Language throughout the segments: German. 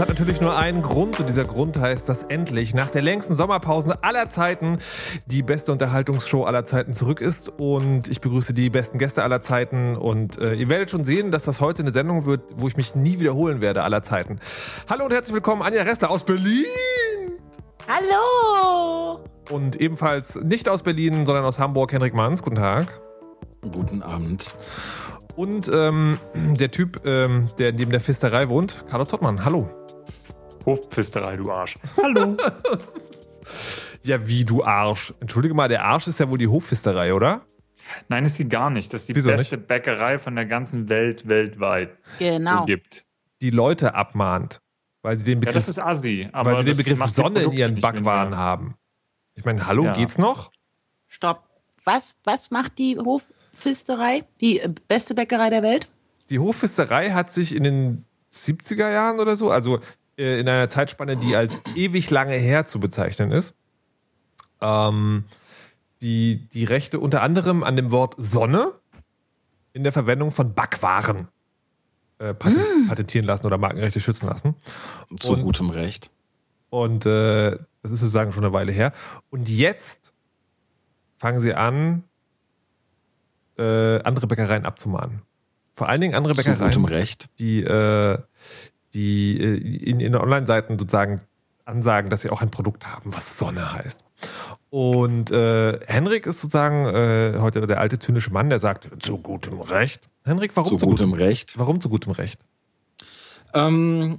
Hat natürlich nur einen Grund und dieser Grund heißt, dass endlich nach der längsten Sommerpause aller Zeiten die beste Unterhaltungsshow aller Zeiten zurück ist und ich begrüße die besten Gäste aller Zeiten und äh, ihr werdet schon sehen, dass das heute eine Sendung wird, wo ich mich nie wiederholen werde aller Zeiten. Hallo und herzlich willkommen Anja Ressler aus Berlin. Hallo! Und ebenfalls nicht aus Berlin, sondern aus Hamburg, Henrik Manns. Guten Tag. Guten Abend. Und ähm, der Typ, ähm, der neben der Fisterei wohnt, Carlos Tottmann. Hallo. Hofpfisterei, du Arsch. Hallo. ja, wie du Arsch. Entschuldige mal, der Arsch ist ja wohl die Hofpfisterei, oder? Nein, ist sie gar nicht. Das ist die Wieso beste nicht? Bäckerei von der ganzen Welt weltweit Genau. gibt. Die Leute abmahnt. Weil sie den Ja, Begriff, das ist Assi. Aber weil sie den Begriff Sonne in ihren Backwaren haben. Ich meine, hallo, Ja. geht's noch? Stopp. Was, was macht die Hofpfisterei? Die äh, beste Bäckerei der Welt? Die Hofpfisterei hat sich in den 70er Jahren oder so, also in einer Zeitspanne, die als ewig lange her zu bezeichnen ist, ähm, die, die Rechte unter anderem an dem Wort Sonne in der Verwendung von Backwaren äh, patent, patentieren lassen oder Markenrechte schützen lassen. Zu Und- gutem Recht. Und äh, das ist sozusagen schon eine Weile her. Und jetzt fangen sie an, äh, andere Bäckereien abzumahnen. Vor allen Dingen andere Zu Bäckereien gutem Recht. die, äh, die äh, in, in Online-Seiten sozusagen ansagen, dass sie auch ein Produkt haben, was Sonne heißt. Und äh, Henrik ist sozusagen äh, heute der alte zynische Mann, der sagt, zu gutem Recht. Henrik, warum Zu zu, gutem gutem, Recht. warum zu gutem Recht? Ähm,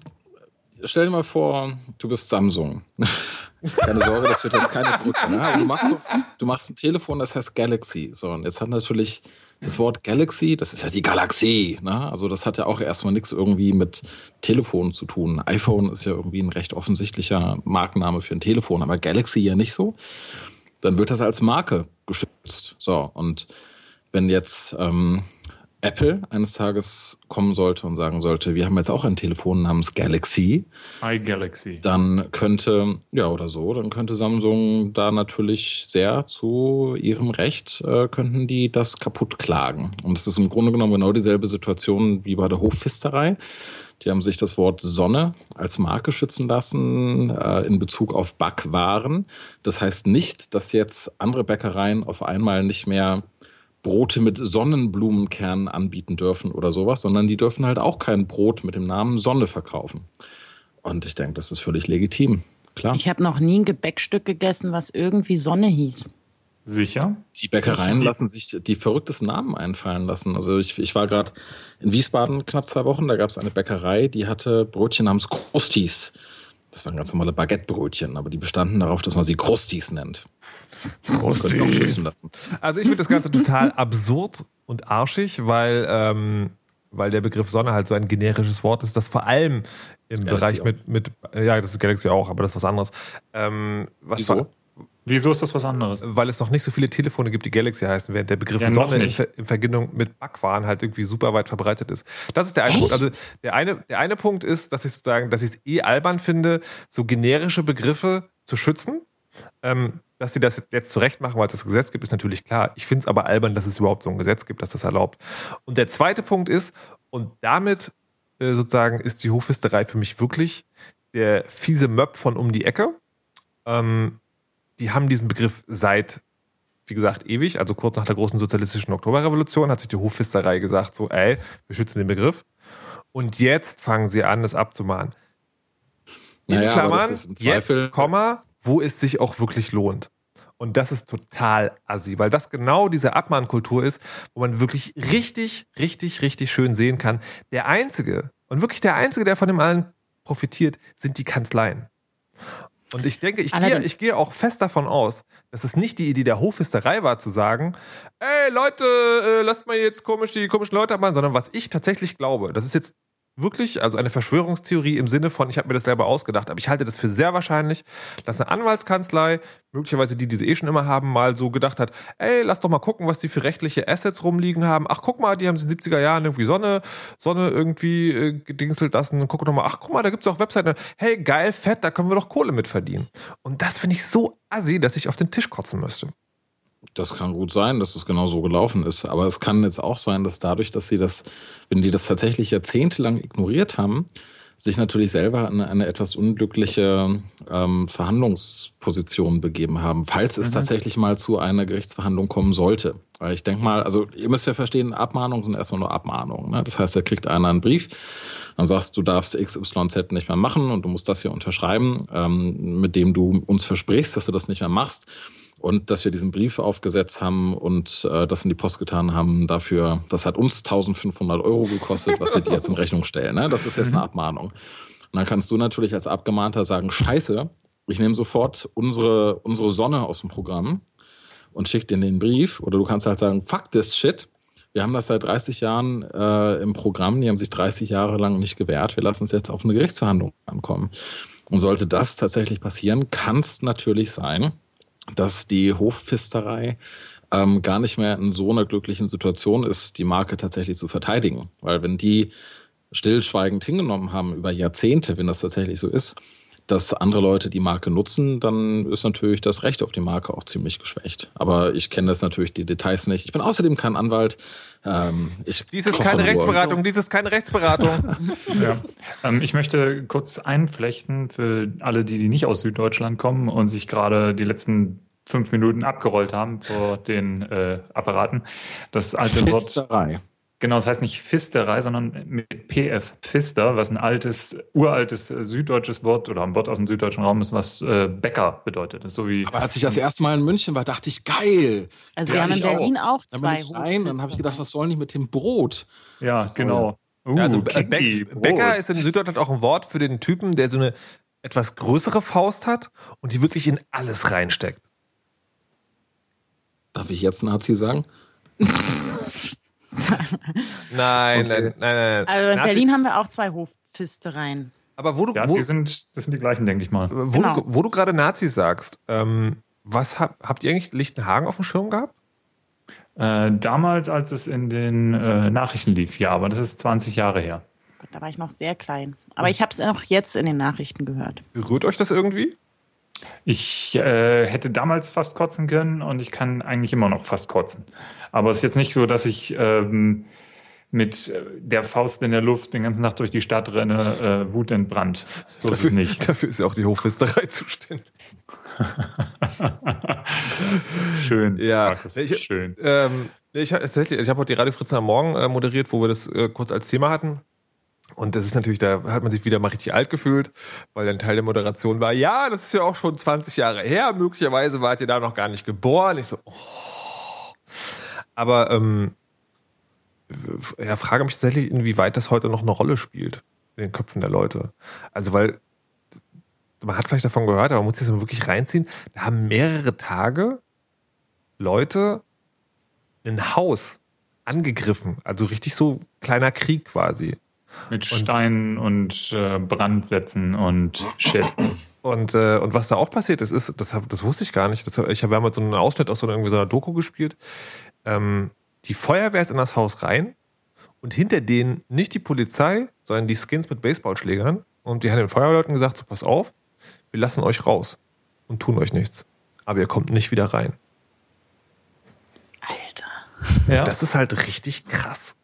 stell dir mal vor, du bist Samsung. keine Sorge, das wird jetzt keine Brücke. Ne? Du, machst so, du machst ein Telefon, das heißt Galaxy. So, und jetzt hat natürlich das Wort Galaxy, das ist ja die Galaxie. Ne? Also das hat ja auch erstmal nichts irgendwie mit Telefon zu tun. iPhone ist ja irgendwie ein recht offensichtlicher Markenname für ein Telefon, aber Galaxy ja nicht so. Dann wird das als Marke geschützt. So, und wenn jetzt ähm, Apple eines Tages kommen sollte und sagen sollte, wir haben jetzt auch ein Telefon namens Galaxy, iGalaxy. dann könnte, ja oder so, dann könnte Samsung da natürlich sehr zu ihrem Recht, äh, könnten die das kaputt klagen. Und es ist im Grunde genommen genau dieselbe Situation wie bei der Hofpfisterei. Die haben sich das Wort Sonne als Marke schützen lassen äh, in Bezug auf Backwaren. Das heißt nicht, dass jetzt andere Bäckereien auf einmal nicht mehr Brote mit Sonnenblumenkernen anbieten dürfen oder sowas, sondern die dürfen halt auch kein Brot mit dem Namen Sonne verkaufen. Und ich denke, das ist völlig legitim. Klar. Ich habe noch nie ein Gebäckstück gegessen, was irgendwie Sonne hieß. Sicher? Die Bäckereien Sicher. lassen sich die verrücktesten Namen einfallen lassen. Also ich, ich war gerade in Wiesbaden knapp zwei Wochen, da gab es eine Bäckerei, die hatte Brötchen namens Krustis. Das waren ganz normale Baguettebrötchen, aber die bestanden darauf, dass man sie Krustis nennt. Könnte auch schützen lassen. Also ich finde das Ganze total absurd und arschig, weil, ähm, weil der Begriff Sonne halt so ein generisches Wort ist, das vor allem im Bereich mit, mit, ja, das ist Galaxy auch, aber das ist was anderes. Ähm, was Wieso? Wieso ist das was anderes? weil es noch nicht so viele Telefone gibt, die Galaxy heißen, während der Begriff Ja, Sonne in. Ver in Verbindung mit Backwaren halt irgendwie super weit verbreitet ist. Das ist der eine Echt? Punkt. Also der eine, der eine Punkt ist, dass ich sozusagen, dass ich es eh albern finde, so generische Begriffe zu schützen. Ähm, dass sie das jetzt zurecht machen, weil es das Gesetz gibt, ist natürlich klar. Ich finde es aber albern, dass es überhaupt so ein Gesetz gibt, das das erlaubt. Und der zweite Punkt ist, und damit äh, sozusagen ist die Hofpfisterei für mich wirklich der fiese Möb von um die Ecke. Ähm, die haben diesen Begriff seit, wie gesagt, ewig, also kurz nach der großen sozialistischen Oktoberrevolution hat sich die Hofpfisterei gesagt, so, ey, wir schützen den Begriff. Und jetzt fangen sie an, es abzumahnen. In Naja, Klammern, das ist im Zweifel- jetzt, Komma, wo es sich auch wirklich lohnt. Und das ist total assi, weil das genau diese Abmahnkultur ist, wo man wirklich richtig, richtig, richtig schön sehen kann. Der Einzige, und wirklich der Einzige, der von dem allen profitiert, sind die Kanzleien. Und ich denke, ich gehe, ich gehe auch fest davon aus, dass es nicht die Idee der Hofhisterei war, zu sagen, ey Leute, äh, lasst mal jetzt komisch die komischen Leute abmachen, sondern was ich tatsächlich glaube, das ist jetzt wirklich, also eine Verschwörungstheorie im Sinne von, ich habe mir das selber ausgedacht, aber ich halte das für sehr wahrscheinlich, dass eine Anwaltskanzlei, möglicherweise die, die sie eh schon immer haben, mal so gedacht hat, ey, lass doch mal gucken, was die für rechtliche Assets rumliegen haben. Ach, guck mal, die haben in den 70er Jahren irgendwie Sonne, Sonne irgendwie äh, gedingselt lassen. Guck doch mal, ach, guck mal, da gibt's auch Webseiten. Hey, geil, fett, da können wir doch Kohle mit verdienen. Und das finde ich so assi, dass ich auf den Tisch kotzen müsste. Das kann gut sein, dass es genau so gelaufen ist. Aber es kann jetzt auch sein, dass dadurch, dass sie das, wenn die das tatsächlich jahrzehntelang ignoriert haben, sich natürlich selber in eine etwas unglückliche ähm, Verhandlungsposition begeben haben, falls es Mhm. tatsächlich mal zu einer Gerichtsverhandlung kommen sollte. Weil ich denke mal, also ihr müsst ja verstehen, Abmahnungen sind erstmal nur Abmahnungen. Ne? Das heißt, da kriegt einer einen Brief, dann sagst du darfst XYZ nicht mehr machen und du musst das hier unterschreiben, ähm, mit dem du uns versprichst, dass du das nicht mehr machst. Und dass wir diesen Brief aufgesetzt haben und äh, das in die Post getan haben, dafür, das hat uns 1500 Euro gekostet, was wir dir jetzt in Rechnung stellen. Ne? Das ist jetzt eine Abmahnung. Und dann kannst du natürlich als Abgemahnter sagen, scheiße, ich nehme sofort unsere, unsere Sonne aus dem Programm und schicke dir den Brief. Oder du kannst halt sagen, fuck this shit. Wir haben das seit 30 Jahren äh, im Programm, die haben sich 30 Jahre lang nicht gewehrt. Wir lassen uns jetzt auf eine Gerichtsverhandlung ankommen. Und sollte das tatsächlich passieren, kann es natürlich sein, dass die Hofpfisterei ähm, gar nicht mehr in so einer glücklichen Situation ist, die Marke tatsächlich zu verteidigen. Weil wenn die stillschweigend hingenommen haben über Jahrzehnte, wenn das tatsächlich so ist, dass andere Leute die Marke nutzen, dann ist natürlich das Recht auf die Marke auch ziemlich geschwächt. Aber ich kenne das natürlich die Details nicht. Ich bin außerdem kein Anwalt. Ähm, ich Dies ist keine. Rechtsberatung, dies ist keine Rechtsberatung. Ja. Ähm, ich möchte kurz einflechten für alle, die, die nicht aus Süddeutschland kommen und sich gerade die letzten fünf Minuten abgerollt haben vor den äh, Apparaten. Das alte Wort, Genau, das heißt nicht Pfisterei, sondern mit PF Pfister, was ein altes, uraltes äh, süddeutsches Wort oder ein Wort aus dem süddeutschen Raum ist, was äh, Bäcker bedeutet. Das ist so wie Aber als ich das erste Mal in München war, dachte ich, geil. Also Ja, wir haben in ich auch. Berlin auch, Dann bin zwei ich rein, dann habe ich gedacht, was soll nicht mit dem Brot? ja, genau. Uh, Ja, also äh, Kinky, Bäck- Brot. Bäcker ist in Süddeutschland auch ein Wort für den Typen, der so eine etwas größere Faust hat und die wirklich in alles reinsteckt. Darf ich jetzt Nazi sagen? Nein, Okay. nein, nein, nein. Also in Nazi- Berlin haben wir auch zwei Hofpfistereien. Aber wo du, ja, wo, die sind, das sind die gleichen, denke ich mal. wo, Genau. du, wo du gerade Nazis sagst, ähm, was hab, habt ihr eigentlich Lichtenhagen auf dem Schirm gehabt? Äh, damals, als es in den äh, Nachrichten lief, ja, aber das ist 20 Jahre her. Gut, da war ich noch sehr klein. Aber ich habe es auch jetzt in den Nachrichten gehört. Berührt euch das irgendwie? Ich äh, hätte damals fast kotzen können und ich kann eigentlich immer noch fast kotzen. Aber es ist jetzt nicht so, dass ich ähm, mit äh, der Faust in der Luft den ganzen Tag durch die Stadt renne, äh, wutentbrannt. So ist es nicht. Dafür ist ja auch die Hochfisterei zuständig. schön. Ja, Markus, ich- schön. Ähm, ich ich habe heute die Radio Fritz am Morgen äh, moderiert, wo wir das äh, kurz als Thema hatten. Und das ist natürlich, da hat man sich wieder mal richtig alt gefühlt, weil ein Teil der Moderation war, ja, das ist ja auch schon 20 Jahre her, möglicherweise wart ihr da noch gar nicht geboren. Ich so, oh. Aber ähm, ja, frage mich tatsächlich, inwieweit das heute noch eine Rolle spielt in den Köpfen der Leute. Also, weil man hat vielleicht davon gehört, aber man muss das mal wirklich reinziehen. Da haben mehrere Tage Leute ein Haus angegriffen. Also richtig so kleiner Krieg quasi. Mit Steinen und äh, Brandsätzen und Shit. Und, äh, und was da auch passiert ist, ist, das, hab, das wusste ich gar nicht. Das, hab- ich habe mal so einen Ausschnitt aus so einer, irgendwie so einer Doku gespielt. Ähm, die Feuerwehr ist in das Haus rein und hinter denen nicht die Polizei, sondern die Skins mit Baseballschlägern. Und die haben den Feuerwehrleuten gesagt: so, pass auf, wir lassen euch raus und tun euch nichts. Aber ihr kommt nicht wieder rein. Alter. Ja. Das ist halt richtig krass.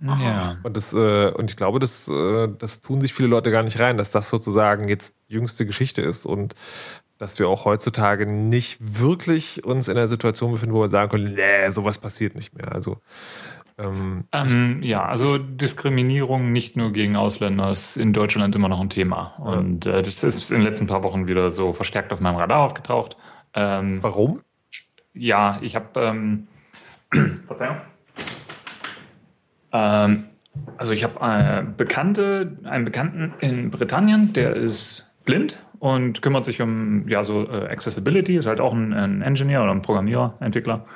Ja. Und, das, äh, und ich glaube, das, äh, das tun sich viele Leute gar nicht rein, dass das sozusagen jetzt jüngste Geschichte ist und dass wir auch heutzutage nicht wirklich uns in einer Situation befinden, wo wir sagen können, nee, sowas passiert nicht mehr. Also ähm, Ähm, ja, also Diskriminierung nicht nur gegen Ausländer ist in Deutschland immer noch ein Thema. Und äh, das ist in den letzten paar Wochen wieder so verstärkt auf meinem Radar aufgetaucht. Ähm, warum? ja, ich habe, ähm, Verzeihung. Ähm, also ich habe äh, Bekannte, einen Bekannten in Britannien, der ist blind und kümmert sich um ja so äh, Accessibility, ist halt auch ein, ein Engineer oder ein Programmierer, Entwickler.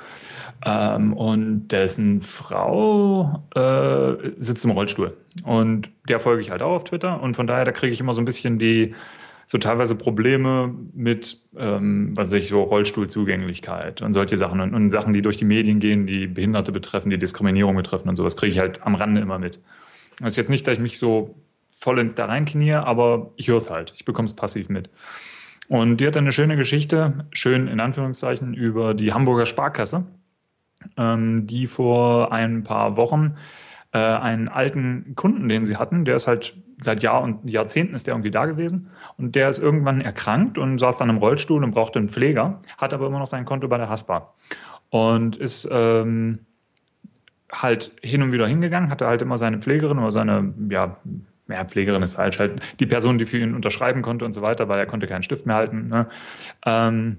Ähm, und dessen Frau äh, sitzt im Rollstuhl. Und der folge ich halt auch auf Twitter. Und von daher, da kriege ich immer so ein bisschen die, so teilweise Probleme mit, ähm, was weiß ich, so Rollstuhlzugänglichkeit und solche Sachen und, und, Sachen, die durch die Medien gehen, die Behinderte betreffen, die Diskriminierung betreffen und sowas, kriege ich halt am Rande immer mit. Das ist jetzt nicht, dass ich mich so vollends da reinknie, aber ich höre es halt. Ich bekomme es passiv mit. Und die hat eine schöne Geschichte, schön in Anführungszeichen, über die Hamburger Sparkasse, ähm, die vor ein paar Wochen äh, einen alten Kunden, den sie hatten, der ist halt seit Jahr und Jahrzehnten ist der irgendwie da gewesen und der ist irgendwann erkrankt und saß dann im Rollstuhl und brauchte einen Pfleger, hat aber immer noch sein Konto bei der Haspa und ist ähm, halt hin und wieder hingegangen, hatte halt immer seine Pflegerin oder seine, ja, ja, Pflegerin ist falsch, halt die Person, die für ihn unterschreiben konnte und so weiter, weil er konnte keinen Stift mehr halten. Ne? Ähm,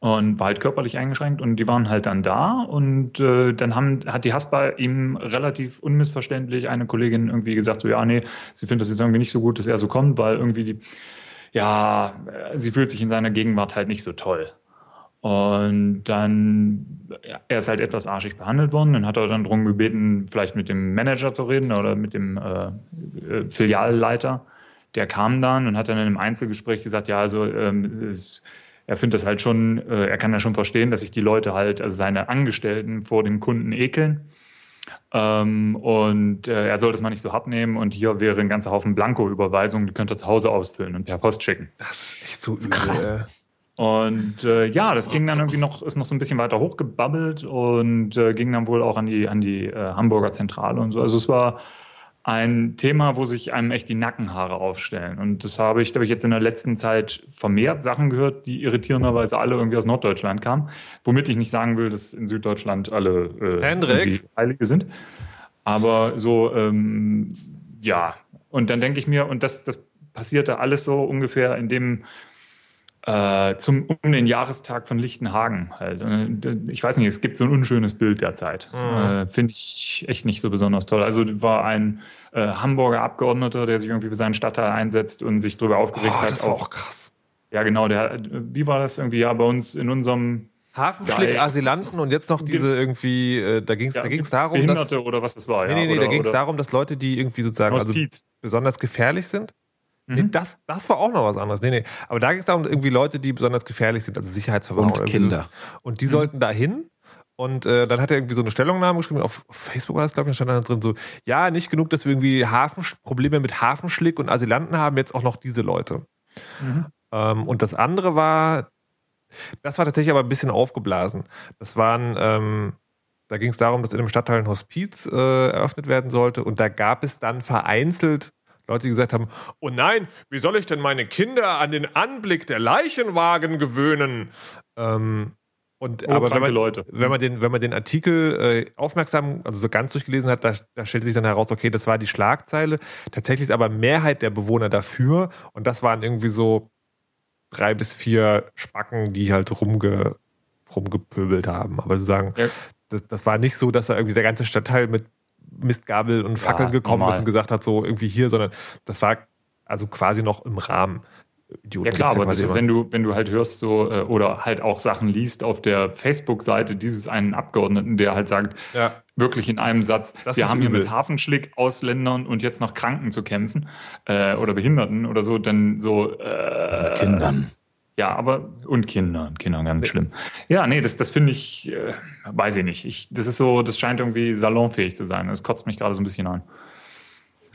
und war halt körperlich eingeschränkt und die waren halt dann da und äh, dann haben, hat die Haspa ihm relativ unmissverständlich eine Kollegin irgendwie gesagt, so ja, nee, sie findet das jetzt irgendwie nicht so gut, dass er so kommt, weil irgendwie die, ja, sie fühlt sich in seiner Gegenwart halt nicht so toll. Und dann, ja, er ist halt etwas arschig behandelt worden. Dann hat er dann darum gebeten, vielleicht mit dem Manager zu reden oder mit dem äh, äh, Filialleiter. Der kam dann und hat dann in einem Einzelgespräch gesagt, ja, also ähm, es, er findet das halt schon, äh, er kann ja schon verstehen, dass sich die Leute halt, also seine Angestellten vor dem Kunden ekeln. Ähm, und äh, er soll das mal nicht so hart nehmen und hier wäre ein ganzer Haufen Blanko-Überweisungen, die könnt ihr zu Hause ausfüllen und per Post schicken. Das ist echt so übel. Krass. Und äh, ja, das ging dann irgendwie noch, ist noch so ein bisschen weiter hochgebabbelt und äh, ging dann wohl auch an die, an die äh, Hamburger Zentrale und so. Also es war ein Thema, wo sich einem echt die Nackenhaare aufstellen. Und das habe ich, glaube ich, jetzt in der letzten Zeit vermehrt Sachen gehört, die irritierenderweise alle irgendwie aus Norddeutschland kamen. Womit ich nicht sagen will, dass in Süddeutschland alle äh. Heilige sind. Aber so, ähm, ja. Und dann denke ich mir, und das, das passierte alles so ungefähr in dem äh, zum, um den Jahrestag von Lichtenhagen halt. Und ich weiß nicht, es gibt so ein unschönes Bild derzeit. Mhm. Äh, Finde ich echt nicht so besonders toll. Also war ein äh, Hamburger Abgeordneter, der sich irgendwie für seinen Stadtteil einsetzt und sich darüber aufgeregt Oh, hat. das war auch krass. ja, genau. Der, wie war das irgendwie? Ja, bei uns in unserem Hafenschlick. Asylanten und jetzt noch diese irgendwie, äh, da ging es ja, da ging's darum, dass. Behinderte oder was das war. Nee, ja, nee, nee, oder, da ging es darum, dass Leute, die irgendwie sozusagen also besonders gefährlich sind. Nee, Mhm. das, das war auch noch was anderes. Nee, nee. Aber da ging es darum, irgendwie Leute, die besonders gefährlich sind, also Sicherheitsverwahrung. Und Kinder. sowas. Und die sollten da hin. Und äh, dann hat er irgendwie so eine Stellungnahme geschrieben, auf Facebook war das, glaube ich, da stand dann drin so, ja, nicht genug, dass wir irgendwie Hafen, Probleme mit Hafenschlick und Asylanten haben, jetzt auch noch diese Leute. Mhm. Ähm, und das andere war, das war tatsächlich aber ein bisschen aufgeblasen. Das waren, ähm, da ging es darum, dass in einem Stadtteil ein Hospiz äh, eröffnet werden sollte und da gab es dann vereinzelt Leute, die gesagt haben, oh nein, wie soll ich denn meine Kinder an den Anblick der Leichenwagen gewöhnen? Ähm, und Oh, aber wenn man, Leute. wenn man den, wenn man den Artikel äh, aufmerksam, also so ganz durchgelesen hat, da, da stellte sich dann heraus, okay, das war die Schlagzeile. Tatsächlich ist aber Mehrheit der Bewohner dafür und das waren irgendwie so drei bis vier Spacken, die halt rumge, rumgepöbelt haben. Aber sozusagen, Ja. das, das war nicht so, dass da irgendwie der ganze Stadtteil mit Mistgabel und Fackeln gekommen normal. ist und gesagt hat, so irgendwie hier, sondern das war also quasi noch im Rahmen. Idioten Ja klar, aber das ist, wenn du, wenn du halt hörst so äh, oder halt auch Sachen liest auf der Facebook-Seite dieses einen Abgeordneten, der halt sagt, ja. wirklich in einem Satz, Das wir haben hier übel. mit Hafenschlick, Ausländern und jetzt noch Kranken zu kämpfen äh, oder Behinderten oder so, dann so äh, Kindern. Ja, aber und Kindern, Kindern ganz schlimm. Ja, nee, das, das finde ich, äh, weiß ich nicht. Ich, das ist so, das scheint irgendwie salonfähig zu sein. Das kotzt mich gerade so ein bisschen an.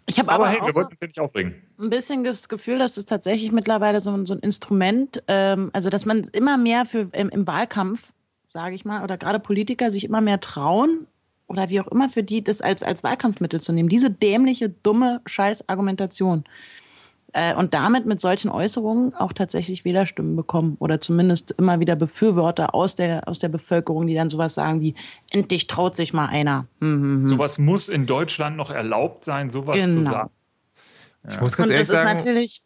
Ich habe Aber, aber, hey, wir wollten uns ja nicht aufregen. ein bisschen das Gefühl, dass es tatsächlich mittlerweile so, ein- so ein Instrument, ähm, also dass man immer mehr für im, im Wahlkampf, sage ich mal, oder gerade Politiker sich immer mehr trauen oder wie auch immer für die das als, als Wahlkampfmittel zu nehmen. Diese dämliche, dumme Scheiß-Argumentation. Äh, und damit mit solchen Äußerungen auch tatsächlich Wählerstimmen bekommen oder zumindest immer wieder Befürworter aus der, aus der Bevölkerung, die dann sowas sagen wie, endlich traut sich mal einer. Hm, hm, hm. Sowas muss in Deutschland noch erlaubt sein, sowas zu Genau. sagen. Ich muss ganz Und ehrlich das ist sagen, natürlich,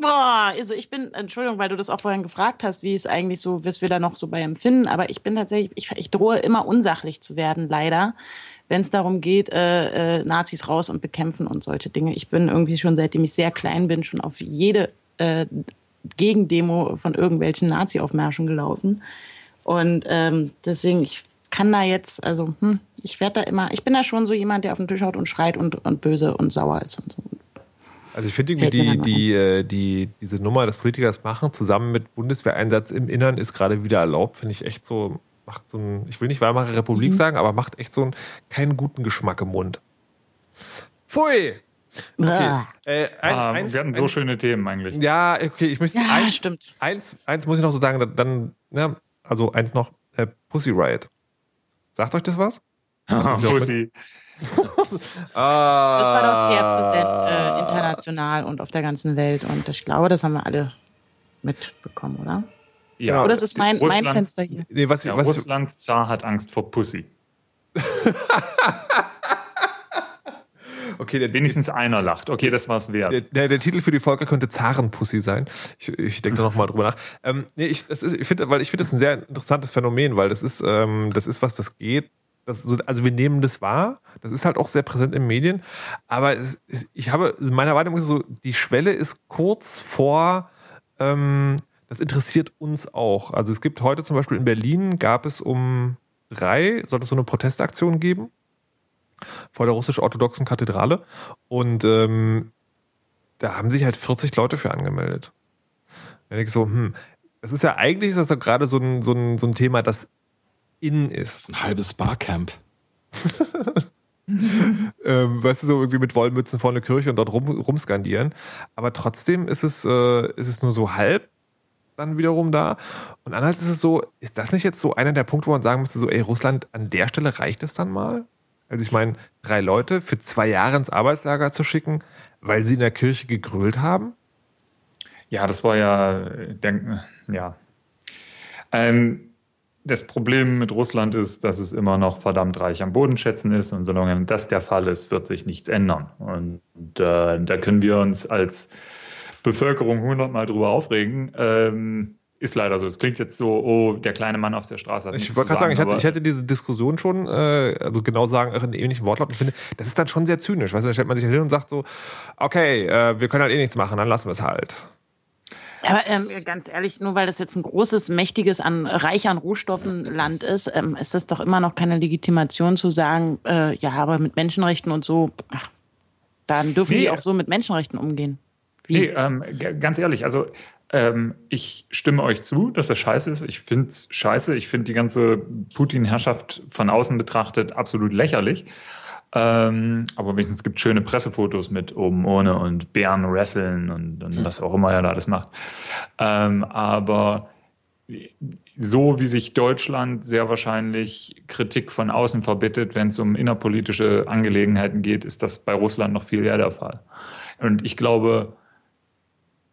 boah, also ich bin, Entschuldigung, weil du das auch vorhin gefragt hast, wie es eigentlich so, was wir da noch so bei empfinden, aber ich bin tatsächlich, ich, ich drohe immer unsachlich zu werden, leider, wenn es darum geht, äh, äh, Nazis raus und bekämpfen und solche Dinge. Ich bin irgendwie schon, seitdem ich sehr klein bin, schon auf jede äh, Gegendemo von irgendwelchen Nazi-Aufmärschen gelaufen. Und ähm, deswegen, ich kann da jetzt, also hm, ich werde da immer, ich bin da schon so jemand, der auf den Tisch haut und schreit und, und böse und sauer ist und so. Also ich finde irgendwie die, die, äh, die, diese Nummer, dass Politiker das machen, zusammen mit Bundeswehreinsatz im Innern, ist gerade wieder erlaubt, finde ich echt so, macht so ein, ich will nicht Weimarer Republik mhm. sagen, aber macht echt so einen, keinen guten Geschmack im Mund. Pfui! Okay. Äh, ein, ah, eins, wir hatten so eins, schöne Themen eigentlich. Ja, okay, ich möchte ja, eins, stimmt. Eins, eins muss ich noch so sagen, dann, ja, also eins noch, äh, Pussy Riot. Sagt euch das was? Pussy. Ah. Das war doch sehr präsent äh, international und auf der ganzen Welt und ich glaube, das haben wir alle mitbekommen, oder? Ja. Oder das ist mein, mein Fenster hier. Nee, was, ja, was, Russlands Zar hat Angst vor Pussy. Okay, der, wenigstens einer lacht. Okay, das war es wert. Der, der, der, Titel für die Folge könnte Zarenpussy sein. Ich, ich denke da nochmal drüber nach. Ähm, nee, ich, ist, ich finde, weil ich finde das ein sehr interessantes Phänomen, weil das ist, ähm, das ist was, das geht. Das, also wir nehmen das wahr. Das ist halt auch sehr präsent in Medien. Aber es, ich habe, meiner Wahrnehmung ist so, die Schwelle ist kurz vor, ähm, das interessiert uns auch. Also es gibt heute zum Beispiel in Berlin gab es um drei, sollte es so eine Protestaktion geben vor der russisch-orthodoxen Kathedrale. Und ähm, da haben sich halt 40 Leute für angemeldet. Da denke ich so, hm, das ist ja eigentlich ist das doch gerade so ein, so, ein, so ein Thema, das in ist. Das ist ein halbes Barcamp. ähm, weißt du, so irgendwie mit Wollmützen vor eine Kirche und dort rum, rumskandieren. Aber trotzdem ist es, äh, ist es nur so halb dann wiederum da. Und andererseits ist es so, ist das nicht jetzt so einer der Punkte, wo man sagen müsste, so, ey, Russland, an der Stelle reicht es dann mal? Also ich meine, drei Leute für zwei Jahre ins Arbeitslager zu schicken, weil sie in der Kirche gegrölt haben? Ja, das war ja, der, ja. Ähm, das Problem mit Russland ist, dass es immer noch verdammt reich am Bodenschätzen ist und solange das der Fall ist, wird sich nichts ändern. Und äh, da können wir uns als Bevölkerung hundertmal drüber aufregen. Ähm, ist leider so. Es klingt jetzt so, oh, der kleine Mann auf der Straße hat Ich wollte gerade sagen, ich, hatte, ich hätte diese Diskussion schon, äh, also genau sagen, in ähnlichen Wortlauten finde, das ist dann schon sehr zynisch. Weißt du, dann stellt man sich hin und sagt so, okay, äh, wir können halt eh nichts machen, dann lassen wir es halt. Aber ähm, ganz ehrlich, nur weil das jetzt ein großes, mächtiges, an, reich an Rohstoffen Land ist, ähm, ist das doch immer noch keine Legitimation zu sagen, äh, ja, aber mit Menschenrechten und so, ach, dann dürfen nee, die auch so mit Menschenrechten umgehen. Wie? Nee, ähm, ganz ehrlich, also ähm, ich stimme euch zu, dass das scheiße ist. Ich finde es scheiße. Ich finde die ganze Putin-Herrschaft von außen betrachtet absolut lächerlich. Ähm, aber wenigstens gibt es schöne Pressefotos mit oben ohne und Bären wresteln und, und was auch immer er da alles macht. Ähm, aber so wie sich Deutschland sehr wahrscheinlich Kritik von außen verbittet, wenn es um innerpolitische Angelegenheiten geht, ist das bei Russland noch viel eher der Fall. Und ich glaube,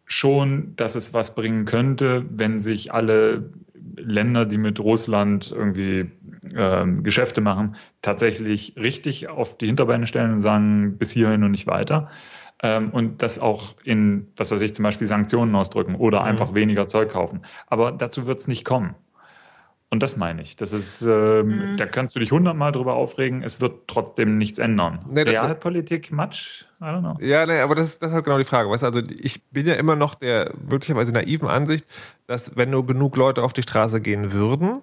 schon, dass es was bringen könnte, wenn sich alle Länder, die mit Russland irgendwie ähm, Geschäfte machen, tatsächlich richtig auf die Hinterbeine stellen und sagen, bis hierhin und nicht weiter. Ähm, und das auch in, was weiß ich, zum Beispiel Sanktionen ausdrücken oder mhm. einfach weniger Zeug kaufen. Aber dazu wird es nicht kommen. Und das meine ich. Das ist, ähm, mhm. da kannst du dich hundertmal drüber aufregen, es wird trotzdem nichts ändern. Nee, Realpolitik, Matsch, I don't know. Ja, nee, aber das, das ist halt genau die Frage. Weißt du, also ich bin ja immer noch der möglicherweise naiven Ansicht, dass wenn nur genug Leute auf die Straße gehen würden,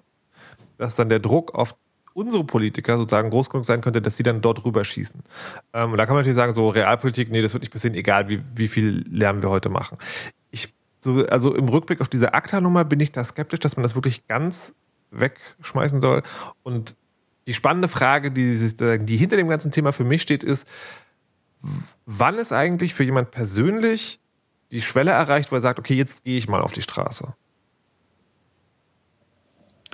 dass dann der Druck auf unsere Politiker sozusagen groß genug sein könnte, dass sie dann dort rüberschießen. Ähm, da kann man natürlich sagen, so Realpolitik, nee, das wird nicht passieren, egal wie, wie viel Lärm wir heute machen. Ich, so, also im Rückblick auf diese ACTA-Nummer bin ich da skeptisch, dass man das wirklich ganz wegschmeißen soll. Und die spannende Frage, die, die hinter dem ganzen Thema für mich steht, ist, wann ist eigentlich für jemand persönlich die Schwelle erreicht, wo er sagt, okay, jetzt gehe ich mal auf die Straße?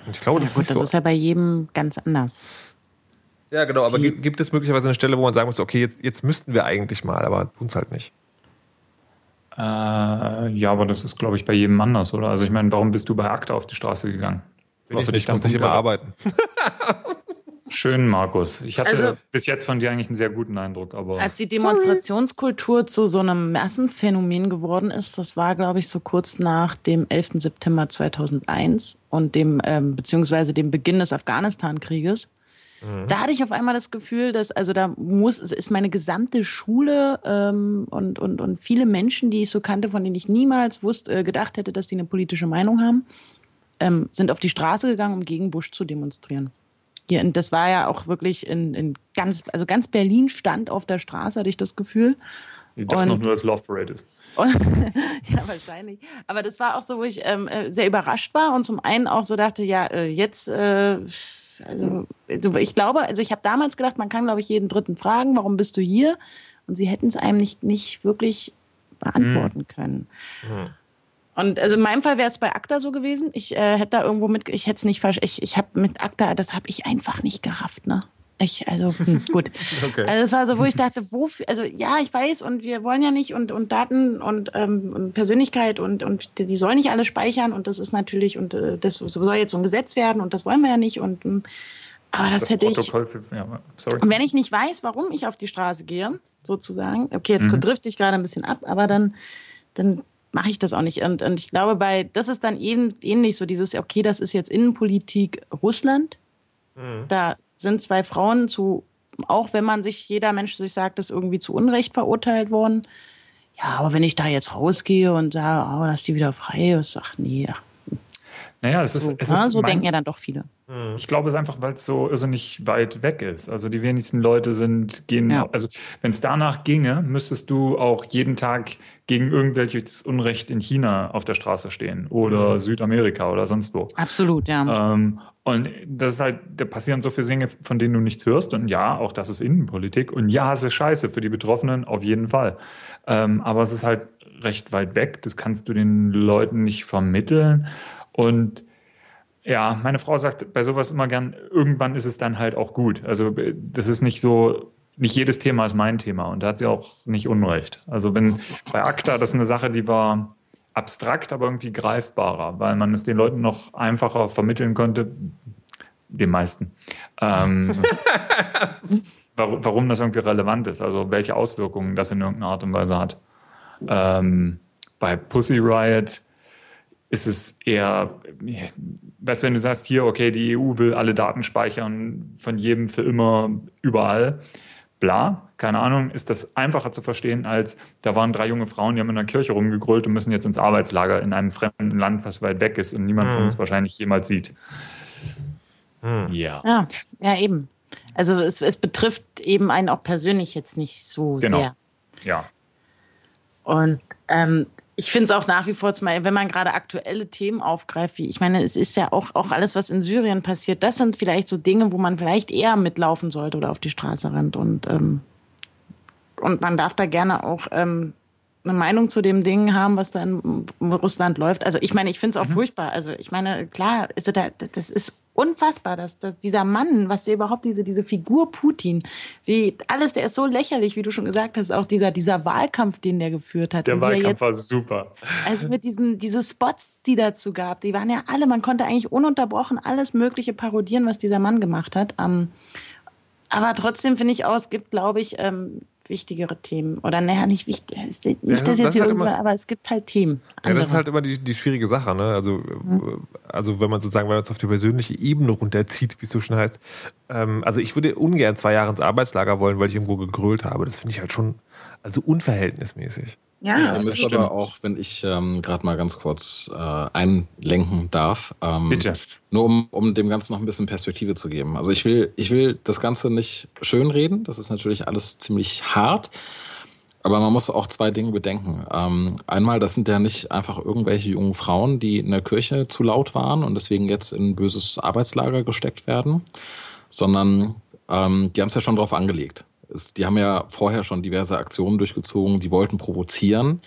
Und ich glaube, ja, das, gut, ist, das so. ist ja bei jedem ganz anders. Ja, genau, aber die, gibt es möglicherweise eine Stelle, wo man sagen muss, okay, jetzt, jetzt müssten wir eigentlich mal, aber tun es halt nicht? Äh, ja, aber das ist, glaube ich, bei jedem anders, oder? Also ich meine, warum bist du bei ACTA auf die Straße gegangen? Bin ich, nicht, muss ich immer arbeiten. Schön, Markus. Ich hatte also, bis jetzt von dir eigentlich einen sehr guten Eindruck. Aber als die Demonstrationskultur Sorry. zu so einem Massenphänomen geworden ist, das war, glaube ich, so kurz nach dem 11. September 2001 und dem, ähm, beziehungsweise dem Beginn des Afghanistan-Krieges. Mhm. Da hatte ich auf einmal das Gefühl, dass, also da muss, ist meine gesamte Schule ähm, und, und, und viele Menschen, die ich so kannte, von denen ich niemals wusste, äh, gedacht hätte, dass die eine politische Meinung haben, ähm, sind auf die Straße gegangen, um gegen Bush zu demonstrieren. hier, und das war ja auch wirklich in, in ganz, also ganz Berlin stand auf der Straße, hatte ich das Gefühl. Ich dachte noch nur, dass Love Parade ist. Und, ja, wahrscheinlich. Aber das war auch so, wo ich ähm, äh, sehr überrascht war und zum einen auch so dachte, ja, äh, jetzt, äh, also ich glaube, also ich habe damals gedacht, man kann, glaube ich, jeden Dritten fragen, warum bist du hier? Und sie hätten es einem nicht, nicht wirklich beantworten hm. können. Hm. Und also in meinem Fall wäre es bei ACTA so gewesen. Ich äh, hätte da irgendwo mit, ich hätte es nicht falsch, ich, ich habe mit ACTA, das habe ich einfach nicht gerafft, ne? Ich, also hm, gut. okay. Also das war so, wo ich dachte, wofür, also ja, ich weiß und wir wollen ja nicht und, und Daten und, ähm, und Persönlichkeit und, und die sollen nicht alle speichern und das ist natürlich und äh, das soll jetzt so ein Gesetz werden und das wollen wir ja nicht und hm, aber das, das hätte ich. Für, ja, und wenn ich nicht weiß, warum ich auf die Straße gehe, sozusagen, okay, jetzt mhm. drifte ich gerade ein bisschen ab, aber dann, dann mache ich das auch nicht. Und, und ich glaube, bei, das ist dann ähnlich so dieses, okay, das ist jetzt Innenpolitik Russland. Mhm. Da sind zwei Frauen zu, auch wenn man sich, jeder Mensch sich sagt, ist irgendwie zu Unrecht verurteilt worden. Ja, aber wenn ich da jetzt rausgehe und sage, oh, lass die wieder frei, ist, ach nee, ja. Naja, es ist, so, es ja, ist so mein, denken ja dann doch viele. Mhm. Ich glaube es einfach, weil es so nicht weit weg ist. Also die wenigsten Leute sind, gehen, ja. also wenn es danach ginge, müsstest du auch jeden Tag gegen irgendwelches Unrecht in China auf der Straße stehen oder mhm. Südamerika oder sonst wo. Absolut, ja. Ähm, und das ist halt, da passieren so viele Dinge, von denen du nichts hörst. Und ja, auch das ist Innenpolitik. Und ja, es ist scheiße für die Betroffenen, auf jeden Fall. Ähm, aber es ist halt recht weit weg. Das kannst du den Leuten nicht vermitteln. Und ja, meine Frau sagt bei sowas immer gern, irgendwann ist es dann halt auch gut. Also das ist nicht so, nicht jedes Thema ist mein Thema und da hat sie auch nicht Unrecht. Also wenn bei ACTA, das ist eine Sache, die war abstrakt, aber irgendwie greifbarer, weil man es den Leuten noch einfacher vermitteln konnte, den meisten, ähm, warum, warum, das irgendwie relevant ist, also welche Auswirkungen das in irgendeiner Art und Weise hat. Ähm, bei Pussy Riot ist es eher, was wenn du sagst, hier, okay, die EU will alle Daten speichern von jedem für immer überall, bla, keine Ahnung, ist das einfacher zu verstehen, als da waren drei junge Frauen, die haben in der Kirche rumgegrölt und müssen jetzt ins Arbeitslager in einem fremden Land, was weit weg ist und niemand mhm. von uns wahrscheinlich jemals sieht. Mhm. Ja. ja. Ja, eben. Also es, es betrifft eben einen auch persönlich jetzt nicht so genau. sehr. Ja. Und ähm, ich finde es auch nach wie vor, wenn man gerade aktuelle Themen aufgreift, wie ich meine, es ist ja auch, auch alles, was in Syrien passiert, das sind vielleicht so Dinge, wo man vielleicht eher mitlaufen sollte oder auf die Straße rennt. Und, ähm, und man darf da gerne auch ähm, eine Meinung zu dem Ding haben, was da in Russland läuft. Also ich meine, ich finde es auch mhm. furchtbar. Also ich meine, klar, also da, das ist unfassbar, dass, dass dieser Mann, was der überhaupt diese, diese Figur Putin, wie alles, der ist so lächerlich, wie du schon gesagt hast, auch dieser, dieser Wahlkampf, den der geführt hat. Der Wahlkampf jetzt, war super. Also mit diesen diese Spots, die dazu gab, die waren ja alle, man konnte eigentlich ununterbrochen alles Mögliche parodieren, was dieser Mann gemacht hat. Ähm, aber trotzdem finde ich auch, es gibt, glaube ich, ähm, wichtigere Themen. Oder naja, nicht wichtig, nicht, ja, das, das jetzt hier halt immer, aber es gibt halt Themen. Ja, das ist halt immer die, die schwierige Sache. Ne? Also, mhm. also wenn man sozusagen, wenn man es auf die persönliche Ebene runterzieht, wie es so schon heißt. Ähm, also ich würde ungern zwei Jahre ins Arbeitslager wollen, weil ich irgendwo gegrölt habe. Das finde ich halt schon also unverhältnismäßig. Ja, ja das ist aber auch, wenn ich ähm, gerade mal ganz kurz äh, einlenken darf. Ähm, Bitte. Nur um, um dem Ganzen noch ein bisschen Perspektive zu geben. Also ich will, ich will das Ganze nicht schönreden. Das ist natürlich alles ziemlich hart. Aber man muss auch zwei Dinge bedenken. Ähm, einmal, das sind ja nicht einfach irgendwelche jungen Frauen, die in der Kirche zu laut waren und deswegen jetzt in ein böses Arbeitslager gesteckt werden, sondern ähm, die haben es ja schon drauf angelegt die haben ja vorher schon diverse Aktionen durchgezogen, die wollten provozieren.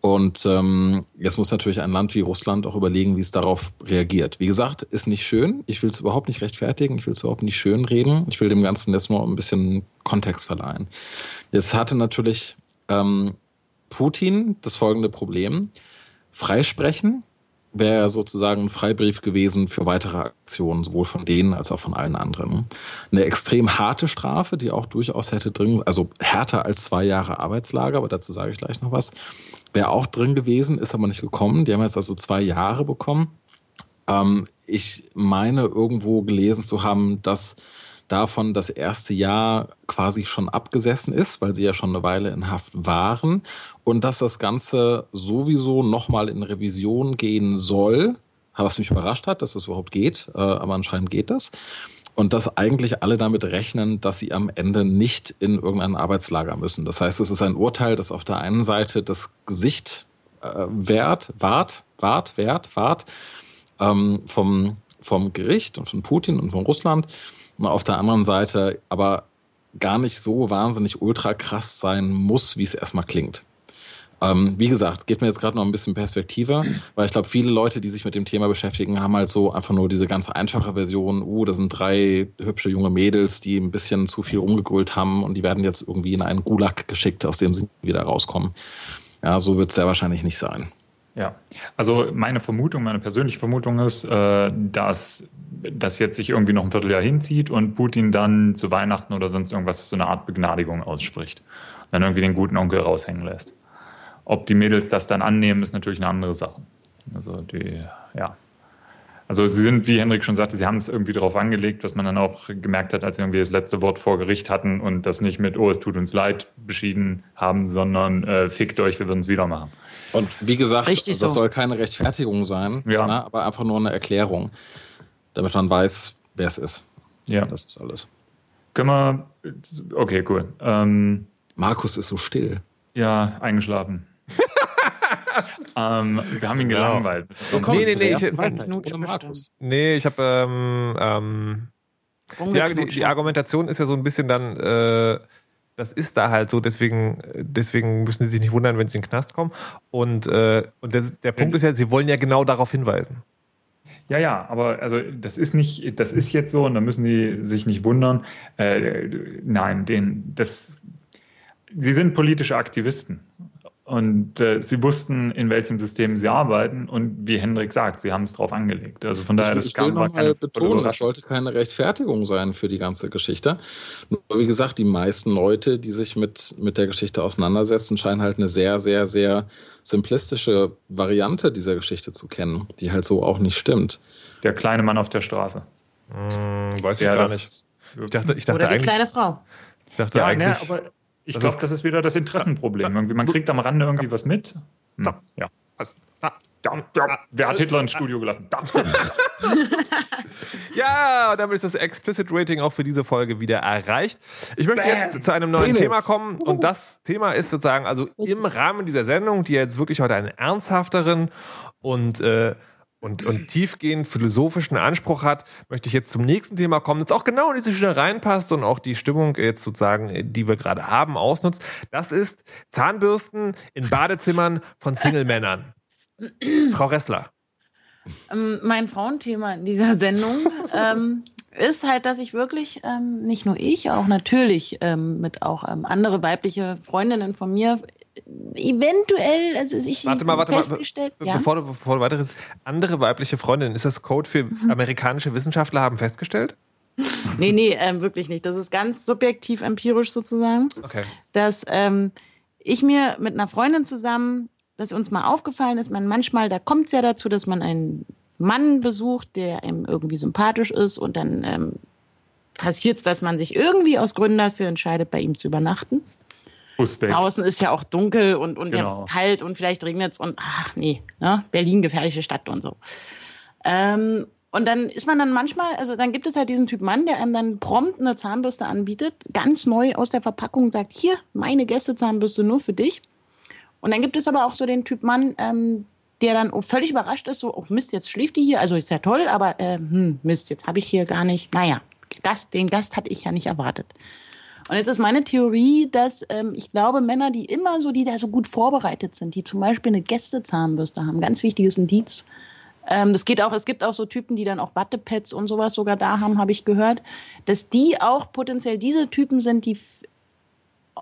Und ähm, jetzt muss natürlich ein Land wie Russland auch überlegen, wie es darauf reagiert. Wie gesagt, ist nicht schön. Ich will es überhaupt nicht rechtfertigen. Ich will es überhaupt nicht schön reden. Ich will dem Ganzen jetzt nur ein bisschen Kontext verleihen. Jetzt hatte natürlich ähm, Putin das folgende Problem. Freisprechen wäre sozusagen ein Freibrief gewesen für weitere Aktionen, sowohl von denen als auch von allen anderen. Eine extrem harte Strafe, die auch durchaus hätte drin, also härter als zwei Jahre Arbeitslager, aber dazu sage ich gleich noch was, wäre auch drin gewesen, ist aber nicht gekommen. Die haben jetzt also zwei Jahre bekommen. Ähm, ich meine irgendwo gelesen zu haben, dass davon das erste Jahr quasi schon abgesessen ist, weil sie ja schon eine Weile in Haft waren und dass das Ganze sowieso nochmal in Revision gehen soll, was mich überrascht hat, dass das überhaupt geht, äh, aber anscheinend geht das. und dass eigentlich alle damit rechnen, dass sie am Ende nicht in irgendein Arbeitslager müssen. Das heißt, es ist ein Urteil, das auf der einen Seite das Gesicht äh, wert, wart, wart, wert, wart ähm, vom, vom Gericht und von Putin und von Russland und auf der anderen Seite aber gar nicht so wahnsinnig ultra krass sein muss, wie es erstmal klingt. Ähm, wie gesagt, geht mir jetzt gerade noch ein bisschen Perspektive, weil ich glaube, viele Leute, die sich mit dem Thema beschäftigen, haben halt so einfach nur diese ganz einfache Version, uh, da sind drei hübsche junge Mädels, die ein bisschen zu viel rumgegrölt haben und die werden jetzt irgendwie in einen Gulag geschickt, aus dem sie wieder rauskommen. Ja, so wird es sehr wahrscheinlich nicht sein. Ja, also meine Vermutung, meine persönliche Vermutung ist, äh, dass das jetzt sich irgendwie noch ein Vierteljahr hinzieht und Putin dann zu Weihnachten oder sonst irgendwas so eine Art Begnadigung ausspricht. Dann irgendwie den guten Onkel raushängen lässt. Ob die Mädels das dann annehmen, ist natürlich eine andere Sache. Also die, ja. Also sie sind, wie Henrik schon sagte, sie haben es irgendwie darauf angelegt, was man dann auch gemerkt hat, als sie irgendwie das letzte Wort vor Gericht hatten und das nicht mit, oh, es tut uns leid, beschieden haben, sondern äh, fickt euch, wir würden es wieder machen. Und wie gesagt, Richtig das so. soll keine Rechtfertigung sein, Ja. ne, aber einfach nur eine Erklärung, damit man weiß, wer es ist. Ja. Das ist alles. Können wir, okay, cool. Ähm, Markus ist so still. ja, eingeschlafen. ähm, wir haben ihn Genau. gelangweilt. Nee, nee, nee, ich-. Markus. Nee, ich habe ähm, ähm, ja, die, die. Argumentation ist ja so ein bisschen dann, äh, das ist da halt so, deswegen, deswegen müssen sie sich nicht wundern, wenn sie in den Knast kommen. Und, äh, und das, der Punkt ist ja, sie wollen ja genau darauf hinweisen. Ja, ja, aber also das ist nicht, das ist jetzt so und da müssen die sich nicht wundern. Äh, nein, den, das, sie sind politische Aktivisten und äh, sie wussten, in welchem System sie arbeiten und wie Hendrik sagt, sie haben es drauf angelegt. Also von daher, ich, das ich will keine volle betonen, es Überraschung. sollte keine Rechtfertigung sein für die ganze Geschichte. Nur wie gesagt, die meisten Leute, die sich mit, mit der Geschichte auseinandersetzen, scheinen halt eine sehr, sehr, sehr simplistische Variante dieser Geschichte zu kennen, die halt so auch nicht stimmt. Der kleine Mann auf der Straße. Hm, weiß ich Ja, gar das- nicht. Ich dachte, ich dachte Oder die eigentlich, kleine Frau. ich dachte Ja, ne, eigentlich aber ich glaube, das ist wieder das Interessenproblem. Irgendwie, man kriegt am Rande irgendwie was mit. Hm, ja. Also. Wer hat Hitler ins Studio gelassen? Da. Ja, damit ist das Explicit Rating auch für diese Folge wieder erreicht. Ich möchte jetzt zu einem neuen Penis. Thema kommen und das Thema ist sozusagen, also im Rahmen dieser Sendung, die jetzt wirklich heute einen ernsthafteren und, äh, und, und tiefgehend philosophischen Anspruch hat, möchte ich jetzt zum nächsten Thema kommen, das auch genau in diese Schiene reinpasst und auch die Stimmung jetzt sozusagen, die wir gerade haben, ausnutzt. Das ist Zahnbürsten in Badezimmern von Single-Männern. Frau Ressler. Ähm, mein Frauenthema in dieser Sendung ähm, ist halt, dass ich wirklich, ähm, nicht nur ich, auch natürlich ähm, mit auch ähm, andere weibliche Freundinnen von mir, eventuell, also ich Warte mal, warte mal, festgestellt, Be- ja, Bevor du, bevor du weiteres, andere weibliche Freundinnen, ist das Code für Mhm. amerikanische Wissenschaftler haben festgestellt? nee, nee, ähm, wirklich nicht. Das ist ganz subjektiv empirisch sozusagen. Okay. dass ähm, ich mir mit einer Freundin zusammen, dass uns mal aufgefallen ist, man manchmal, da kommt es ja dazu, dass man einen Mann besucht, der einem irgendwie sympathisch ist und dann ähm, passiert es, dass man sich irgendwie aus Gründen dafür entscheidet, bei ihm zu übernachten. Bus weg. Draußen ist ja auch dunkel und, und Genau. jetzt kalt und vielleicht regnet es und ach nee, ne? Berlin gefährliche Stadt und so. Ähm, und dann ist man dann manchmal, also dann gibt es halt diesen Typ Mann, der einem dann prompt eine Zahnbürste anbietet, ganz neu aus der Verpackung und sagt, hier, meine Gästezahnbürste nur für dich. Und dann gibt es aber auch so den Typ Mann, ähm, der dann völlig überrascht ist, so, oh Mist, jetzt schläft die hier, also ist ja toll, aber äh, hm, Mist, jetzt habe ich hier gar nicht, naja, Gast, den Gast hatte ich ja nicht erwartet. Und jetzt ist meine Theorie, dass ähm, ich glaube, Männer, die immer so, die da so gut vorbereitet sind, die zum Beispiel eine Gästezahnbürste haben, ganz wichtiges Indiz. Ähm, das geht auch, es gibt auch so Typen, die dann auch Wattepads und sowas sogar da haben, habe ich gehört, dass die auch potenziell diese Typen sind, die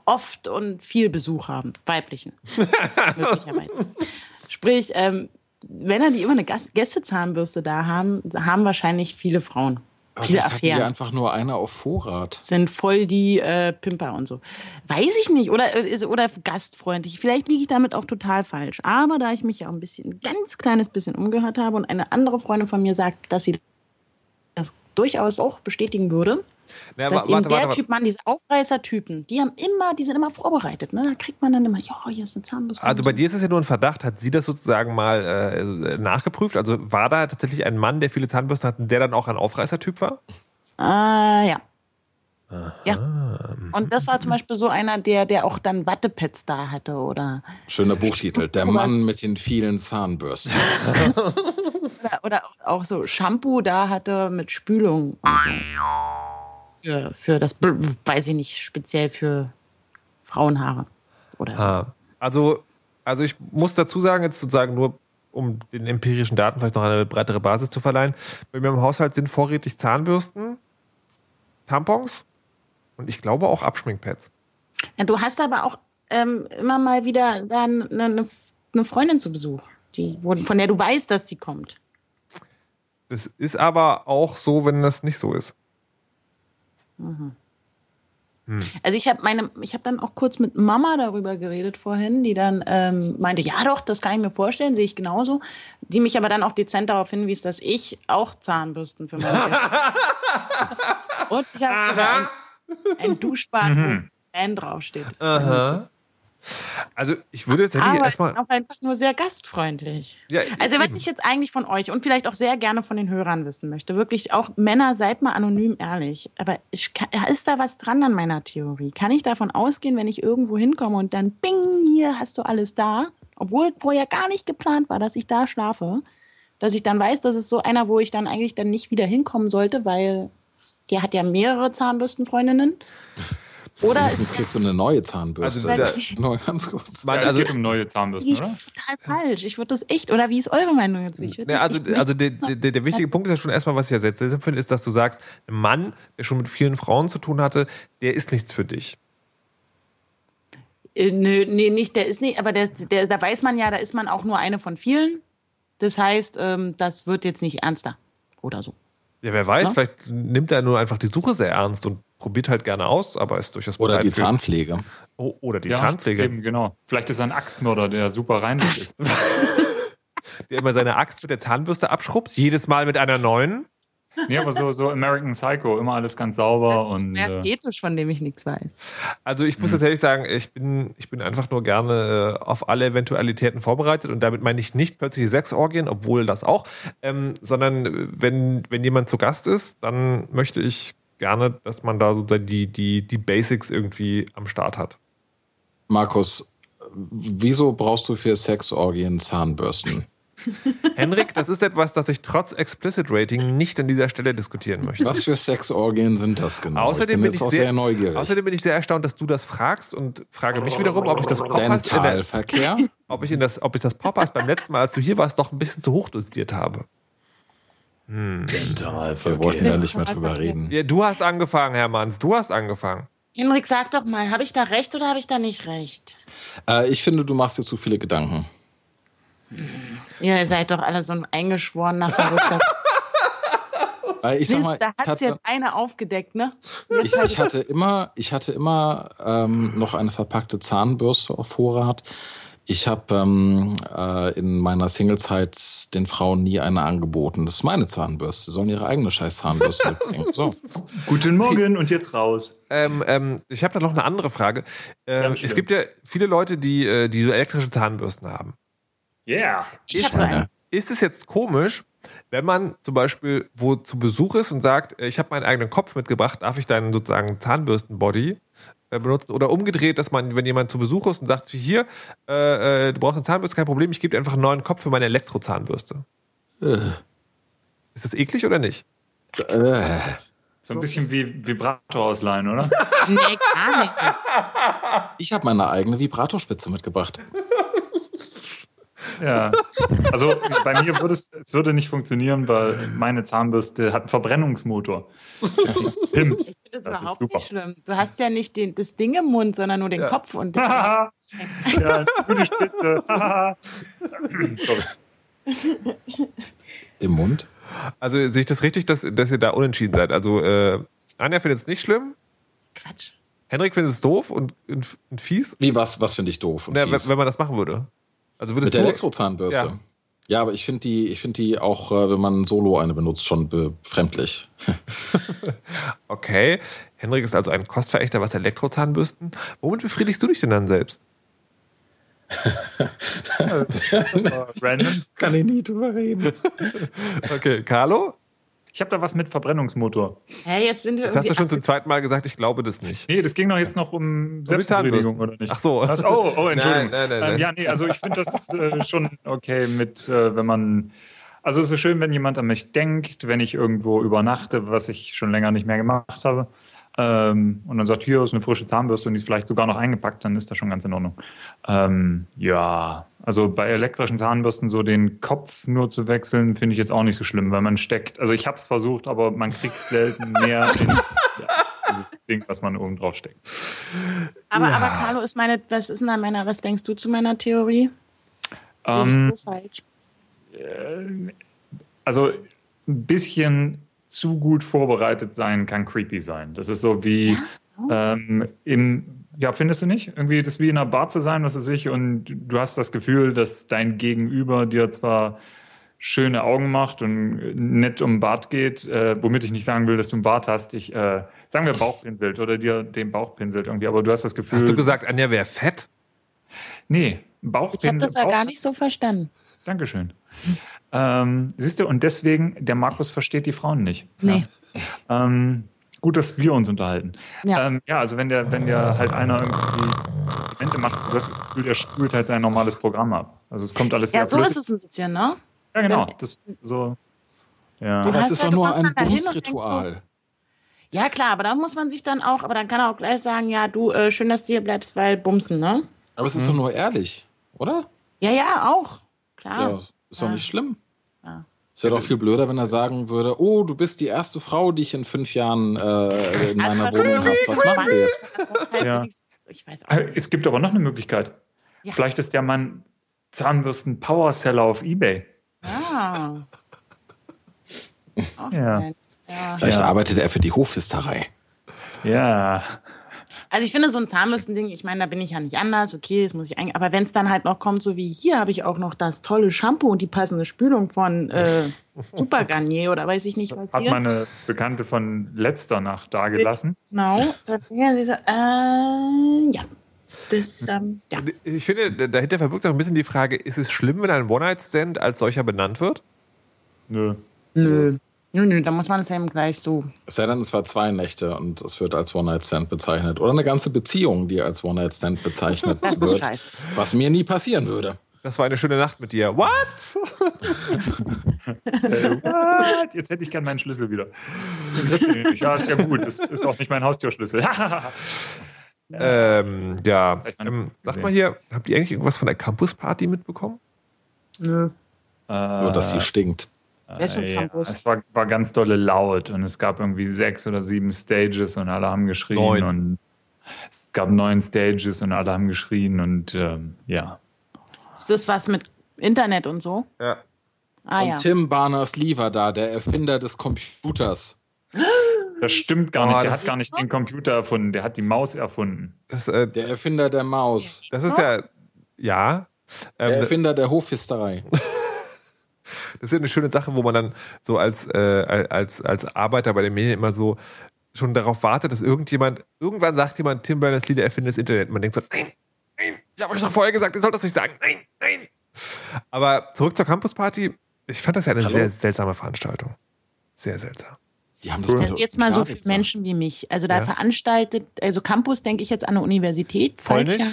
oft und viel Besuch haben, weiblichen, möglicherweise. Sprich, ähm, Männer, die immer eine Gästezahnbürste da haben, haben wahrscheinlich viele Frauen. Aber Viele vielleicht hatten die Affären einfach nur eine auf Vorrat. sind voll die äh, Pimper und so. Weiß ich nicht. Oder, äh, oder gastfreundlich. Vielleicht liege ich damit auch total falsch. Aber da ich mich ja auch ein bisschen, ein ganz kleines bisschen umgehört habe und eine andere Freundin von mir sagt, dass sie das durchaus auch bestätigen würde, Ja, dass wa- eben warte, der warte, Typ Mann, diese Aufreißer-Typen, die haben immer, die sind immer vorbereitet. Ne? Da kriegt man dann immer, ja, hier ist eine Zahnbürste. Also bei dir ist es ja nur ein Verdacht. Hat sie das sozusagen mal äh, nachgeprüft? Also war da tatsächlich ein Mann, der viele Zahnbürsten hatte, der dann auch ein Aufreißertyp war? Äh, ja. Ja. Und das war zum Beispiel so einer, der, der auch dann Wattepads da hatte, oder? Schöner Buchtitel. Der Mann mit den vielen Zahnbürsten. Oder, oder auch so Shampoo da hatte mit Spülung. So. Für, für das, weiß ich nicht, speziell für Frauenhaare oder so. Ah. Also, also ich muss dazu sagen, jetzt sozusagen nur um den empirischen Daten vielleicht noch eine breitere Basis zu verleihen. Bei mir im Haushalt sind vorrätig Zahnbürsten, Tampons und ich glaube auch Abschminkpads. Ja, du hast aber auch ähm, immer mal wieder dann eine, eine Freundin zu Besuch, die, von der du weißt, dass die kommt. Das ist aber auch so, wenn das nicht so ist. Also ich habe meine, ich habe dann auch kurz mit Mama darüber geredet vorhin, die dann ähm, meinte, ja doch, das kann ich mir vorstellen, sehe ich genauso. Die mich aber dann auch dezent darauf hinwies, dass ich auch Zahnbürsten für meine Gäste. Und ich habe ein, ein Duschbad, wo Fan draufsteht. Aha. Also ich würde jetzt hätte ich Aber ich erstmal. auch einfach nur sehr gastfreundlich. Ja, Also was eben. ich jetzt eigentlich von euch und vielleicht auch sehr gerne von den Hörern wissen möchte, wirklich auch Männer, seid mal anonym ehrlich. Aber ich, ist da was dran an meiner Theorie? Kann ich davon ausgehen, wenn ich irgendwo hinkomme und dann bing, hier hast du alles da, obwohl vorher gar nicht geplant war, dass ich da schlafe, dass ich dann weiß, das ist so einer, wo ich dann eigentlich dann nicht wieder hinkommen sollte, weil der hat ja mehrere Zahnbürstenfreundinnen. Oder Mindestens ist kriegst du eine neue Zahnbürste. Also da- Nur ganz kurz. Man, es also, geht um neue Zahnbürsten, ich oder? total falsch. Ich würde das echt, oder wie ist eure Meinung jetzt? Ich Ja, das also, also der, der, der wichtige Punkt ist ja schon erstmal, was ich ja sehr seltsam finde, ist, dass du sagst, ein Mann, der schon mit vielen Frauen zu tun hatte, der ist nichts für dich. Äh, nö, nee, nicht, der ist nicht, aber der, der, da weiß man ja, da ist man auch nur eine von vielen. Das heißt, ähm, das wird jetzt nicht ernster oder so. Ja, wer weiß, Ja. vielleicht nimmt er nur einfach die Suche sehr ernst und probiert halt gerne aus, aber ist durchaus Oder die für- Zahnpflege. Oh, oder die Ja, Zahnpflege, Eben, genau. Vielleicht ist er ein Axtmörder, der super reinlich ist. der immer seine Axt mit der Zahnbürste abschrubbt, jedes Mal mit einer neuen. nee, aber so, so American Psycho, immer alles ganz sauber und. Mehr Äh, Fetisch, von dem ich nichts weiß. Also ich Mhm. muss tatsächlich sagen, ich bin, ich bin einfach nur gerne äh, auf alle Eventualitäten vorbereitet und damit meine ich nicht plötzlich Sexorgien, obwohl das auch, ähm, sondern äh, wenn, wenn jemand zu Gast ist, dann möchte ich gerne, dass man da sozusagen die, die, die Basics irgendwie am Start hat. Markus, wieso brauchst du für Sexorgien Zahnbürsten? Henrik, das ist etwas, das ich trotz Explicit Rating nicht an dieser Stelle diskutieren möchte. Was für Sexorgien sind das genau? Außerdem ich bin bin ich auch sehr- sehr, neugierig. Außerdem bin ich sehr erstaunt, dass du das fragst und frage mich wiederum, ob ich das Podcast, in der, ob ich in das, ob ich das Podcast beim letzten Mal, als du hier warst, doch ein bisschen zu hoch dosiert habe. Wir wollten ja nicht mehr drüber reden. Ja, du hast angefangen, Hermanns, du hast angefangen. Henrik, sag doch mal, habe ich da recht oder habe ich da nicht recht? Äh, ich finde, du machst dir zu viele Gedanken. Ihr seid doch alle so ein eingeschworener Verrückter. Äh, ich sag Mist, mal, da hat's hatte, jetzt eine aufgedeckt, ne? ich, ich hatte immer, ich hatte immer ähm, noch eine verpackte Zahnbürste auf Vorrat. Ich habe ähm, äh, in meiner Singlezeit den Frauen nie eine angeboten. Das ist meine Zahnbürste. Sie sollen ihre eigene scheiß Zahnbürste mitbringen. So. Guten Morgen und jetzt raus. Ähm, ähm, ich habe da noch eine andere Frage. Ähm, es gibt ja viele Leute, die, äh, die so elektrische Zahnbürsten haben. Yeah. Ich einen. Ist es jetzt komisch, wenn man zum Beispiel wo zu Besuch ist und sagt, äh, ich habe meinen eigenen Kopf mitgebracht, darf ich deinen sozusagen Zahnbürstenbody äh, benutzen? Oder umgedreht, dass man, wenn jemand zu Besuch ist und sagt, hier, äh, äh, du brauchst eine Zahnbürste, kein Problem, ich gebe dir einfach einen neuen Kopf für meine Elektrozahnbürste. Ist das eklig oder nicht? Äh, So ein bisschen wie Vibrator ausleihen, oder? Nee, gar nicht. ich habe meine eigene Vibratorspitze mitgebracht. Ja. Also bei mir würde es, es würde nicht funktionieren, weil meine Zahnbürste hat einen Verbrennungsmotor. Pimmt. Ich finde das, Das überhaupt super. nicht schlimm. Du hast ja nicht den, das Ding im Mund, sondern nur den Kopf und Haha. ja, gute Spitze. Haha. Sorry. Im Mund? Also sehe ich das richtig, dass, dass ihr da unentschieden seid? Also äh, Anja findet es nicht schlimm, Quatsch. Henrik findet es doof und, und, und fies, Wie, was, was finde ich doof? Und Na, fies? wenn, wenn man das machen würde. Also Mit würdest der du, Elektrozahnbürste. Ja. Ja. aber ich finde die, ich finde die auch, äh, wenn man solo eine benutzt, schon befremdlich. Okay, Henrik ist also ein Kostverächter, was Elektrozahnbürsten. Womit befriedigst du dich denn dann selbst? Random. Kann ich nie drüber reden. Okay, Carlo? Ich habe da was mit Verbrennungsmotor. Hä, jetzt sind wir Das hast du schon zum zweiten Mal gesagt, ich glaube das nicht. Nee, das ging doch jetzt noch um Selbstbefriedigung, oder nicht? Ach so. Was? Oh, oh, Entschuldigung. Nein, nein, nein, nein. Ähm, ja, nee, also ich finde das äh, schon okay mit, äh, wenn man. Also es ist schön, wenn jemand an mich denkt, wenn ich irgendwo übernachte, was ich schon länger nicht mehr gemacht habe. Ähm, und dann sagt, hier ist eine frische Zahnbürste und die ist vielleicht sogar noch eingepackt, dann ist das schon ganz in Ordnung. Ähm, ja, also bei elektrischen Zahnbürsten so den Kopf nur zu wechseln, finde ich jetzt auch nicht so schlimm, weil man steckt, also ich habe es versucht, aber man kriegt selten mehr in als dieses Ding, was man oben drauf steckt. Aber, aber Carlo, ist meine, was ist denn da meiner, was denkst du zu meiner Theorie? Ähm, ist so falsch. also ein bisschen zu gut vorbereitet sein kann creepy sein. Das ist so wie ähm, im, ja, findest du nicht? Irgendwie das wie in einer Bar zu sein, was weiß ich, und du hast das Gefühl, dass dein Gegenüber dir zwar schöne Augen macht und nett um den Bart geht, äh, womit ich nicht sagen will, dass du einen Bart hast. Ich, äh, sagen wir Bauchpinselt oder dir den Bauch pinselt irgendwie, aber du hast das Gefühl. Hast du gesagt, Anja wäre fett? Nee, Ich Bauchpinsel. habe das ja gar nicht so verstanden. Dankeschön. Ähm, siehst du, und deswegen, der Markus versteht die Frauen nicht. Nee. Ähm, gut, dass wir uns unterhalten. Ja. Ähm, ja, also wenn der, wenn der halt einer irgendwie Komplimente macht, du hast das Gefühl, der spült halt sein normales Programm ab. Also es kommt alles sehr Ja, so flüssig. ist es ein bisschen, ne? Ja, genau. Das so. Ja. Du Das ist ja- doch nur ein Bumsritual. Ja, klar, aber da muss man sich dann auch, aber dann kann er auch gleich sagen, ja, du, äh, schön, dass du hier bleibst, weil bumsen, ne? Aber es ist doch nur ehrlich, oder? Ja, ja, auch. Klar. Ja, ist doch Ja. nicht schlimm. Es wäre doch viel blöder, wenn er sagen würde, oh, du bist die erste Frau, die ich in fünf Jahren äh, in meiner Also, Wohnung habe. Was machen wir jetzt? Ja. wenigstens- Ich weiß auch nicht. Es gibt aber noch eine Möglichkeit. Ja. Vielleicht ist der Mann Zahnbürsten-Powerseller auf Ebay. Ah. Ja. Ja. Vielleicht arbeitet er für die Hofhisterei. Ja. Also ich finde so ein Zahnbürstending, ich meine, da bin ich ja nicht anders, okay, das muss ich eigentlich, aber wenn es dann halt noch kommt, so wie hier habe ich auch noch das tolle Shampoo und die passende Spülung von äh, Super Garnier oder weiß ich nicht was Hat hier. meine Bekannte von letzter Nacht dagelassen. Genau. Dann, ja, sie so, äh, ja. Das, ähm, ja. Ich finde, dahinter verbirgt sich auch ein bisschen die Frage, ist es schlimm, wenn ein One-Night-Stand als solcher benannt wird? Nö. Nö. Nö, nö, da muss man es eben gleich so. Es sei denn, es war zwei Nächte und es wird als One-Night-Stand bezeichnet. Oder eine ganze Beziehung, die als One-Night-Stand bezeichnet Das ist wird. scheiße. Was mir nie passieren würde. Das war eine schöne Nacht mit dir. What? Äh, what? Jetzt hätte ich gern meinen Schlüssel wieder. Ja, ist ja gut. Das ist auch nicht mein Haustürschlüssel. Ähm, ja. Ähm, sag mal hier, habt ihr eigentlich irgendwas von der Campus-Party mitbekommen? Nö. Nur, dass sie stinkt. Wessen Äh, ja, es war, war ganz dolle laut und es gab irgendwie sechs oder sieben Stages und alle haben geschrien Neun. und es gab neun Stages und alle haben geschrien und ähm, ja. Ist das was mit Internet und so? Ja. Ah und ja. Tim Berners-Lee war da, der Erfinder des Computers. Das stimmt gar Oh, nicht. Der das- hat gar nicht den Computer erfunden. Der hat die Maus erfunden. Das, äh, Der Erfinder der Maus. das ist ja, ja. Der Ähm, das Erfinder der Hofhisterei. ist ja eine schöne Sache, wo man dann so als, äh, als, als Arbeiter bei den Medien immer so schon darauf wartet, dass irgendjemand, irgendwann sagt jemand, Tim Berners-Lee, der Erfinder des Internet. Man denkt so, nein, nein, ich habe euch doch vorher gesagt, ihr sollt das nicht sagen. Nein, nein. Aber zurück zur Campus-Party. Ich fand das ja eine Hallo? sehr seltsame Veranstaltung. Sehr seltsam. Die haben das Cool. mit Also jetzt mal so für. Menschen wie mich. Also da Ja. veranstaltet, also Campus denke ich jetzt an eine Universität. Voll nicht.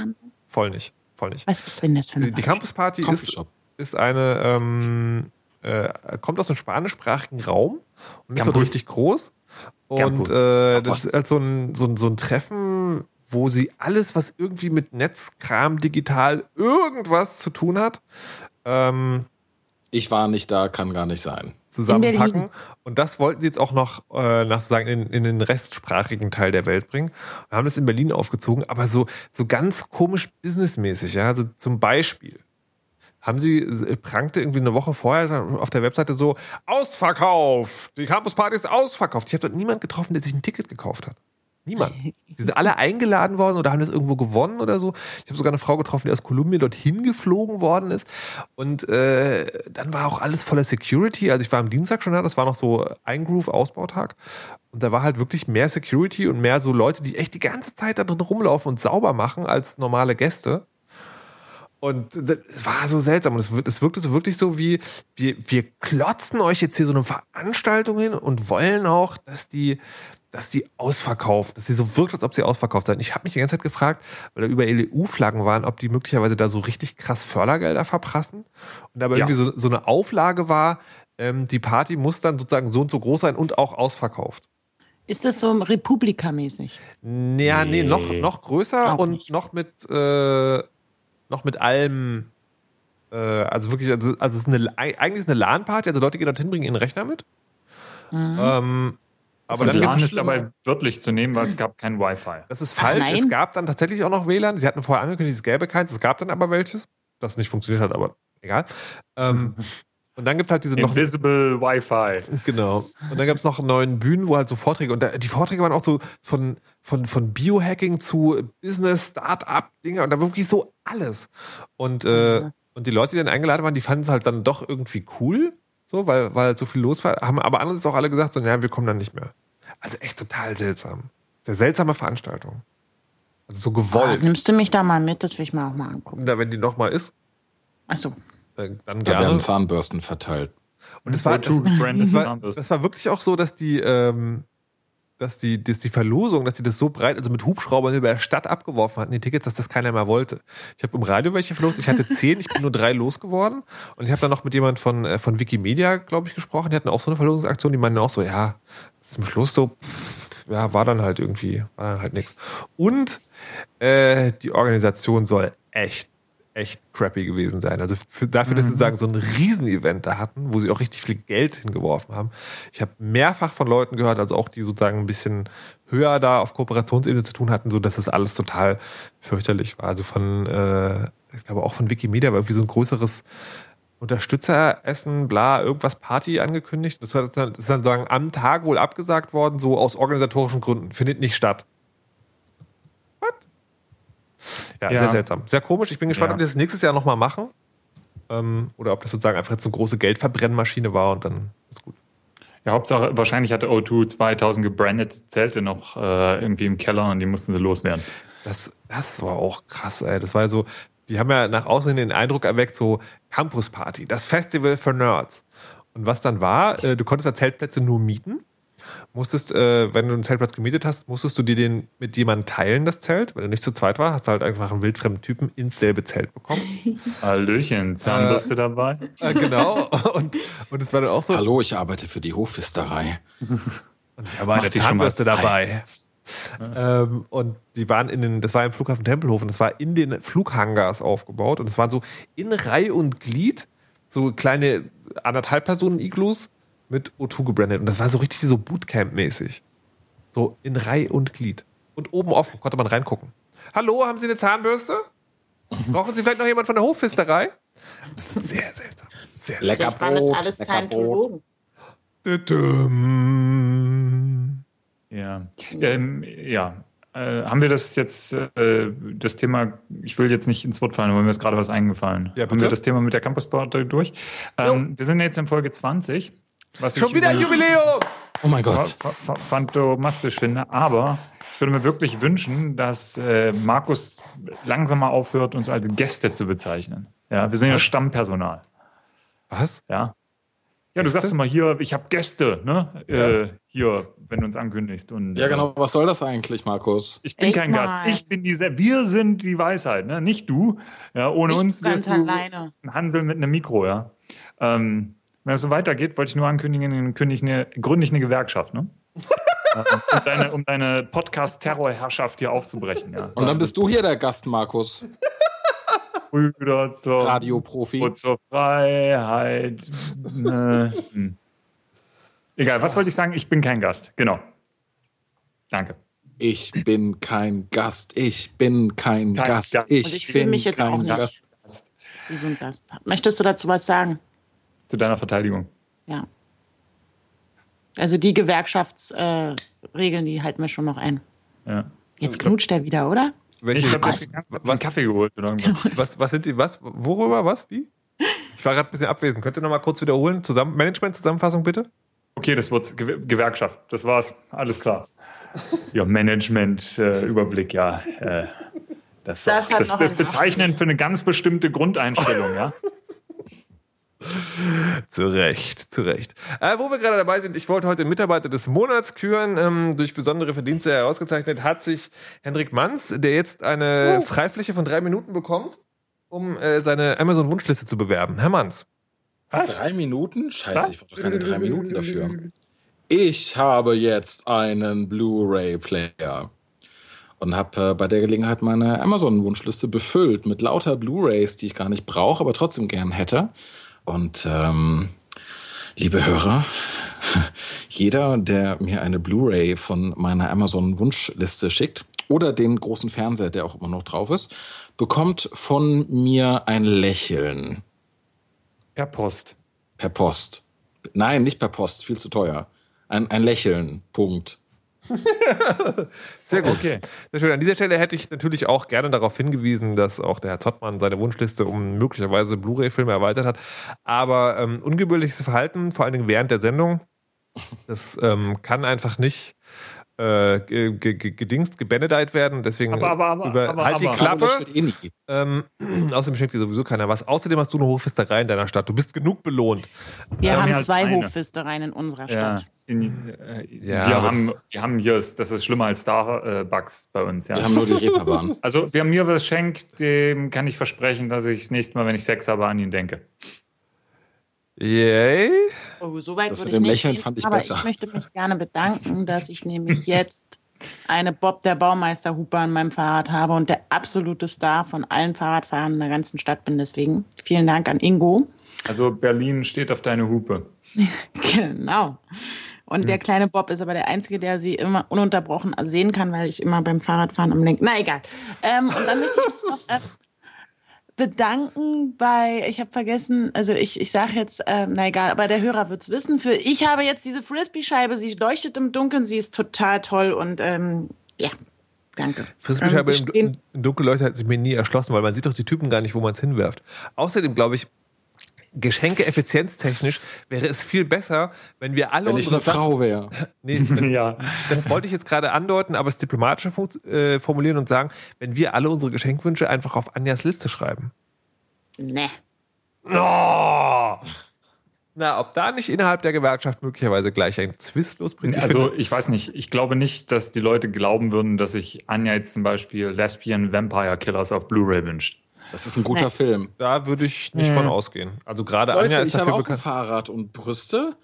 Voll nicht. Voll nicht. Was ist denn das für eine Die, die Campus-Party ist. Ist eine, ähm, äh, kommt aus dem spanischsprachigen Raum und ist so richtig groß. Und äh, das ist halt so ein, so, ein, so ein Treffen, wo sie alles, was irgendwie mit Netzkram, digital, irgendwas zu tun hat, ähm, Ich war nicht da, kann gar nicht sein. zusammenpacken. Und das wollten sie jetzt auch noch äh, nach sozusagen in, in den restsprachigen Teil der Welt bringen. Wir haben das in Berlin aufgezogen, aber so, so ganz komisch businessmäßig. Ja? Also zum Beispiel haben sie, äh, prangte irgendwie eine Woche vorher auf der Webseite so, ausverkauft, die Campusparty ist ausverkauft. Ich habe dort niemand getroffen, der sich ein Ticket gekauft hat. Niemand. Die sind alle eingeladen worden oder haben das irgendwo gewonnen oder so. Ich habe sogar eine Frau getroffen, die aus Kolumbien dorthin geflogen worden ist. Und äh, dann war auch alles voller Security. Also ich war am Dienstag schon da, das war noch so ein Groove-Ausbautag. Und da war halt wirklich mehr Security und mehr so Leute, die echt die ganze Zeit da drin rumlaufen und sauber machen als normale Gäste. Und es war so seltsam. Und es, es wirkte so wirklich so wie, wir, wir klotzen euch jetzt hier so eine Veranstaltung hin und wollen auch, dass die, dass die ausverkauft, dass sie so wirkt, als ob sie ausverkauft seien. Ich habe mich die ganze Zeit gefragt, weil da über EU-Flaggen waren, ob die möglicherweise da so richtig krass Fördergelder verprassen. Und aber ja. irgendwie so, so eine Auflage war, ähm, die Party muss dann sozusagen so und so groß sein und auch ausverkauft. Ist das so Republika-mäßig? Ja, nee, noch, noch größer und nicht. noch mit, äh, noch mit allem. Äh, also wirklich, also, also es ist eine, eigentlich ist eine LAN-Party, also Leute gehen dorthin, bringen ihren Rechner mit. Mhm. Ähm, aber also dann LAN ist dabei wörtlich zu nehmen, weil es gab kein Wi-Fi. Das ist falsch. Ach, es gab dann tatsächlich auch noch WLAN. Sie hatten vorher angekündigt, es gäbe keins. Es gab dann aber welches, das nicht funktioniert hat, aber egal. Ähm, Und dann gibt es halt diese noch. Invisible Wi-Fi. Genau. Und dann gab es noch neuen Bühnen, wo halt so Vorträge. Und da, die Vorträge waren auch so von, von, von Biohacking zu Business, Start-up-Dinger. Und da war wirklich so alles. Und, äh, mhm. und die Leute, die dann eingeladen waren, die fanden es halt dann doch irgendwie cool. So, weil, weil halt so viel los war. Haben aber andererseits auch alle gesagt, so, ja, wir kommen dann nicht mehr. Also echt total seltsam. Sehr seltsame Veranstaltung. Also so gewollt. Ah, nimmst du mich da mal mit? Das will ich mir auch mal angucken. Na, wenn die nochmal ist. Ach so. Äh, dann da werden Zahnbürsten verteilt. Und es war, das, das, war, das war wirklich auch so, dass die, ähm, dass die, dass die Verlosung, dass die das so breit, also mit Hubschraubern über der Stadt abgeworfen hatten, die Tickets, dass das keiner mehr wollte. Ich habe im Radio welche verlost, ich hatte zehn, ich bin nur drei losgeworden. Und ich habe dann noch mit jemand von, äh, von Wikimedia, glaube ich, gesprochen. Die hatten auch so eine Verlosungsaktion, die meinten auch so, ja, zum Schluss so, ja, war dann halt irgendwie, war dann halt nichts. Und äh, die Organisation soll echt echt crappy gewesen sein. Also für, dafür, dass sie mhm. sagen, so ein Riesenevent da hatten, wo sie auch richtig viel Geld hingeworfen haben. Ich habe mehrfach von Leuten gehört, also auch die sozusagen ein bisschen höher da auf Kooperationsebene zu tun hatten, so dass das alles total fürchterlich war. Also von, äh, ich glaube auch von Wikimedia war irgendwie so ein größeres Unterstützeressen, bla, irgendwas Party angekündigt. Das ist dann, das ist dann sagen, am Tag wohl abgesagt worden, so aus organisatorischen Gründen. Findet nicht statt. Ja, ja, sehr seltsam. Sehr komisch. Ich bin gespannt, ja. ob die das nächstes Jahr nochmal machen. Ähm, oder ob das sozusagen einfach jetzt eine große Geldverbrennmaschine war und dann ist gut. Ja, Hauptsache, wahrscheinlich hatte O2 2000 gebrandete Zelte noch äh, irgendwie im Keller und die mussten sie loswerden. Das, das war auch krass, ey. Das war so, die haben ja nach außen den Eindruck erweckt, so Campus Party, das Festival für Nerds. Und was dann war, äh, du konntest da Zeltplätze nur mieten musstest, äh, wenn du einen Zeltplatz gemietet hast, musstest du dir den mit jemandem teilen, das Zelt. Wenn du nicht zu zweit war, hast du halt einfach einen wildfremden Typen ins selbe Zelt bekommen. Hallöchen, Zahnbürste äh, dabei? Äh, genau. Und, und es war dann auch so. Hallo, ich arbeite für die Hoffisterei. Und ich habe eine Zahnbürste dabei. Ähm, und die waren in den, das war im Flughafen Tempelhof und das war in den Flughangars aufgebaut und es waren so in Reihe und Glied so kleine anderthalb Personen Iglus mit O2 gebrandet. Und das war so richtig wie so Bootcamp-mäßig. So in Reihe und Glied. Und oben offen konnte man reingucken. Hallo, haben Sie eine Zahnbürste? Brauchen Sie vielleicht noch jemand von der Hoffisterei? sehr seltsam. Sehr lecker Brot. Waren das alles Scientologen? Ja. Ähm, ja. Äh, haben wir das jetzt, äh, das Thema, ich will jetzt nicht ins Wort fallen, aber mir ist gerade was eingefallen. Ja, haben wir das Thema mit der Campusparty durch? Ähm, wir sind jetzt in Folge 20 was Schon wieder ein Jubiläum! Oh mein Gott. Fantomastisch finde. Aber ich würde mir wirklich wünschen, dass äh, Markus langsam mal aufhört, uns als Gäste zu bezeichnen. Ja, wir sind ja Stammpersonal. Was? Ja. Ja, du Gäste? sagst immer hier, ich habe Gäste, ne? Ja. Äh, hier, wenn du uns ankündigst. Und, ja, genau. Was soll das eigentlich, Markus? Ich bin Echt kein mal. Gast. Ich bin diese. Wir sind die Weisheit, ne? Nicht du. Ja, ohne ich uns wirst du alleine. ein Hansel mit einem Mikro, ja. Ähm, wenn es so weitergeht, wollte ich nur ankündigen, dann kündige ich eine, gründe ich eine Gewerkschaft, ne? um deine, um deine Podcast-Terrorherrschaft hier aufzubrechen, ja. Und dann bist du hier der Gast, Markus. Brüder zur, Radioprofi. zur Freiheit. Ne. Hm. Egal, was wollte ich sagen? Ich bin kein Gast. Genau. Danke. Ich bin kein Gast. Ich bin kein, kein Gast. Gast. Ich, ich bin mich jetzt kein auch nicht Gast. wie so ein Gast. Möchtest du dazu was sagen? Zu deiner Verteidigung. Ja. Also die Gewerkschaftsregeln, äh, die halten wir schon noch ein. Ja. Jetzt knutscht er wieder, oder? Welche, ich habe was Kaffee geholt oder was, was sind die, was, worüber, was, wie? Ich war gerade ein bisschen abwesend. Könnt ihr noch mal kurz wiederholen? Zusammen, Management-Zusammenfassung bitte? Okay, das wird Gewerkschaft. Das war's. Alles klar. Ja, Management-Überblick, äh, ja. Äh, Das, Das ist, hat das, das bezeichnend für eine ganz bestimmte Grundeinstellung, ja. Zu Recht, zu Recht. Äh, wo wir gerade dabei sind, ich wollte heute Mitarbeiter des Monats küren. Ähm, durch besondere Verdienste herausgezeichnet hat sich Hendrik Manns, der jetzt eine Freifläche von drei Minuten bekommt, um äh, seine Amazon-Wunschliste zu bewerben. Herr Manns. Drei Minuten? Scheiße, Was? ich brauche keine drei Minuten dafür. Ich habe jetzt einen Blu-ray-Player und habe äh, bei der Gelegenheit meine Amazon-Wunschliste befüllt mit lauter Blu-rays, die ich gar nicht brauche, aber trotzdem gern hätte. Und ähm, liebe Hörer, jeder, der mir eine Blu-ray von meiner Amazon-Wunschliste schickt oder den großen Fernseher, der auch immer noch drauf ist, bekommt von mir ein Lächeln. Per Post. Per Post. Nein, nicht per Post, viel zu teuer. Ein, ein Lächeln. Punkt. Sehr gut. Okay. Sehr schön. An dieser Stelle hätte ich natürlich auch gerne darauf hingewiesen, dass auch der Herr Zottmann seine Wunschliste um möglicherweise Blu-ray-Filme erweitert hat. Aber ähm, ungebührliches Verhalten, vor allen Dingen während der Sendung, das ähm, kann einfach nicht äh, ge- ge- ge- gedingst, gebenedeit werden. Deswegen Aber, aber, aber, über, aber, halt die. Klappe. Also, eh. Ähm, außerdem schenkt dir sowieso keiner was. Außerdem hast du eine Hochfisterei in deiner Stadt. Du bist genug belohnt. Wir Ja, mehr haben zwei eine. In unserer Ja. Stadt. In, äh, Ja, wir, haben, wir haben hier, das ist schlimmer als Starbucks bei uns. Ja. Wir haben nur die Reeperbahn. Also, wer mir was schenkt, dem kann ich versprechen, dass ich das nächste Mal, wenn ich Sex habe, an ihn denke. Yay. Oh, so weit Das würde mit ich dem Lächeln gehen, fand ich aber besser. ich möchte mich gerne bedanken, dass ich nämlich jetzt eine Bob der Baumeister Hupe an meinem Fahrrad habe und der absolute Star von allen Fahrradfahrern in der ganzen Stadt bin. Deswegen vielen Dank an Ingo. Also, Berlin steht auf deine Hupe. Genau. Und der kleine Bob ist aber der Einzige, der sie immer ununterbrochen sehen kann, weil ich immer beim Fahrradfahren am Lenken. Na egal. Ähm, und dann möchte ich noch erst bedanken bei, ich habe vergessen, also ich, ich sage jetzt, ähm, na egal, aber der Hörer wird's wissen. Für ich habe jetzt diese Frisbee-Scheibe, sie leuchtet im Dunkeln, sie ist total toll und ähm, ja, danke. Frisbeescheibe Ähm, im, im Dunkellleuchter hat sich mir nie erschlossen, weil man sieht doch die Typen gar nicht, wo man es hinwirft. Außerdem glaube ich, Geschenke effizienztechnisch wäre es viel besser, wenn wir alle Wenn ich unsere eine Sachen, Frau wäre. nee, das, Ja. das wollte ich jetzt gerade andeuten, aber es diplomatischer äh, formulieren und sagen, wenn wir alle unsere Geschenkwünsche einfach auf Anjas Liste schreiben. Ne. Oh! Na, ob da nicht innerhalb der Gewerkschaft möglicherweise gleich ein Zwist losbringt. Ich Also ich weiß nicht, ich glaube nicht, dass die Leute glauben würden, dass sich Anja jetzt zum Beispiel Lesbian Vampire Killers auf Blu-ray wünscht. Das ist ein guter Nee. Film. da würde ich nicht Ja. von ausgehen. Also gerade Leute, Anja ist ich habe dafür auch ein bekannt. Fahrrad und Brüste.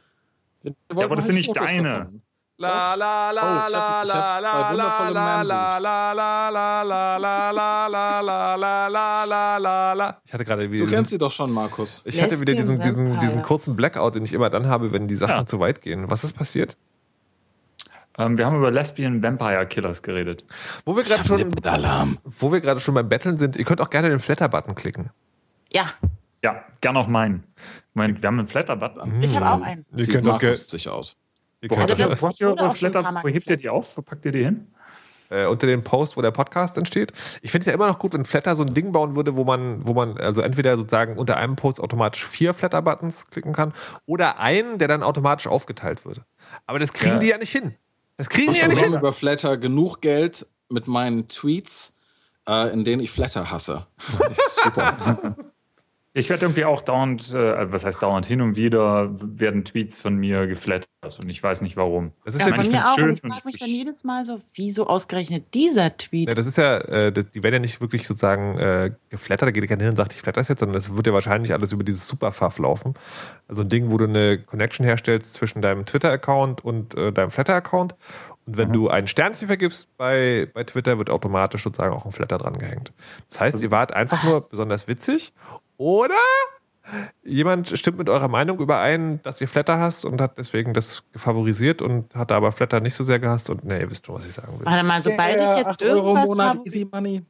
Wollten aber das halt sind nicht Fotos deine. davon. La la Oh, la ich la hab- ich hab la zwei la wundervolle la la Man-Boobs. la la la la la la la la la la la la la. Ich hatte gerade wieder Du kennst sie doch schon, Markus. ich hatte wieder diesen, kurzen Blackout, den ich immer dann habe, wenn die Sachen Ja. zu weit gehen. Was ist passiert? Ähm, wir haben über Lesbian Vampire Killers geredet. Wo wir gerade schon, Alarm. wo wir gerade schon beim Betteln sind, ihr könnt auch gerne den Flatter-Button klicken. Ja, Ja, gern auch meinen. Moment, wir haben einen Flatter-Button. ich habe auch einen. Ihr Sieht könnt auch ge- Markus sich aus. ihr könnt auch das- eure auch Flatter, Mal wo hebt ihr die auf? Wo packt ihr die hin? äh, unter dem Post, wo der Podcast entsteht. Ich finde es ja immer noch gut, wenn Flatter so ein Ding bauen würde, wo man, wo man also entweder sozusagen unter einem Post automatisch vier Flatter-Buttons klicken kann oder einen, der dann automatisch aufgeteilt wird. Aber das kriegen Ja. die ja nicht hin. Das kriegen die Ich ja nicht bekomme hin. über Flatter genug Geld mit meinen Tweets, äh, in denen ich Flatter hasse. Das ist super. Ich werde irgendwie auch dauernd, äh, was heißt dauernd, hin und wieder werden Tweets von mir geflattert und ich weiß nicht warum. Das ist Ja, ja, von ich mir auch. schön Und ich frage mich ich- dann jedes Mal so, wieso ausgerechnet dieser Tweet? ja, das ist ja, äh, die werden ja nicht wirklich sozusagen äh, geflattert, da geht keiner hin und sagt, ich flatter das jetzt, sondern das wird ja wahrscheinlich alles über dieses Superfuff laufen. Also ein Ding, wo du eine Connection herstellst zwischen deinem Twitter-Account und äh, deinem Flatter-Account. Und wenn du ein Sternchen vergibst bei, bei Twitter, wird automatisch sozusagen auch ein Flatter dran gehängt. Das heißt, ihr wart einfach nur besonders witzig oder jemand stimmt mit eurer Meinung überein, dass ihr Flatter hasst und hat deswegen das favorisiert und hat aber Flatter nicht so sehr gehasst und ne, ihr wisst schon, was ich sagen will. Warte mal, sobald ich jetzt 8 Euro im irgendwas, Monat, favori- easy money.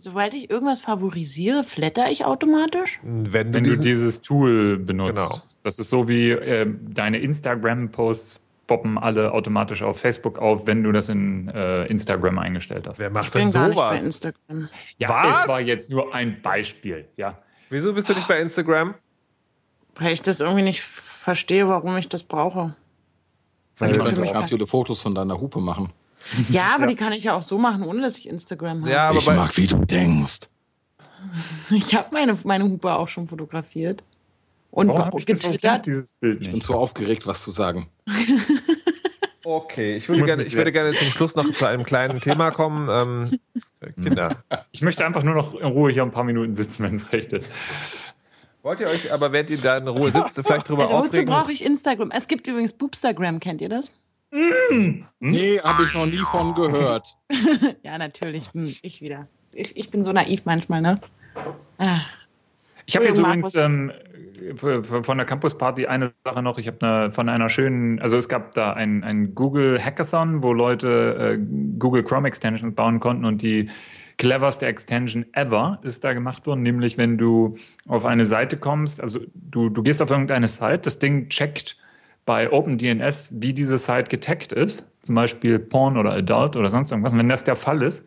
sobald ich irgendwas favorisiere, flatter ich automatisch? Wenn du, Wenn du dieses Tool benutzt. Genau. Das ist so wie äh, deine Instagram-Posts poppen alle automatisch auf Facebook auf, wenn du das in äh, Instagram eingestellt hast. wer macht Ich bin denn gar nicht bei sowas? Instagram. Ja, Was? es war jetzt nur ein Beispiel, ja. Wieso bist du nicht bei Instagram? Weil ich das irgendwie nicht verstehe, warum ich das brauche. Weil du Für könntest mich ganz viele Fotos von deiner Hupe machen. Ja, aber die kann ich ja auch so machen, ohne dass ich Instagram habe. Ja, aber ich mag, wie du denkst. Ich habe meine, meine Hupe auch schon fotografiert. Und Warum ich getwittert. dieses Bild Ich bin zu aufgeregt, was zu sagen. okay, ich würde, gerne, ich würde gerne zum Schluss noch zu einem kleinen Thema kommen. Ähm, Kinder. Ich möchte einfach nur noch in Ruhe hier ein paar Minuten sitzen, wenn es recht ist. Wollt ihr euch aber, während ihr da in Ruhe sitzt, vielleicht drüber Also, wozu aufregen? brauche ich Instagram? Es gibt übrigens Boobstagram, kennt ihr das? Nee, habe ich noch nie von gehört. Ja, natürlich. Hm, ich wieder. Ich, ich bin so naiv manchmal, ne? Ah. Ich habe jetzt übrigens ähm, von der Campus Party eine Sache noch. Ich habe eine, von einer schönen, also es gab da ein, ein Google Hackathon, wo Leute äh, Google Chrome Extensions bauen konnten und die cleverste Extension ever ist da gemacht worden, nämlich wenn du auf eine Seite kommst, also du, du gehst auf irgendeine Site, das Ding checkt bei OpenDNS, wie diese Site getaggt ist, zum Beispiel Porn oder Adult oder sonst irgendwas. Und wenn das der Fall ist,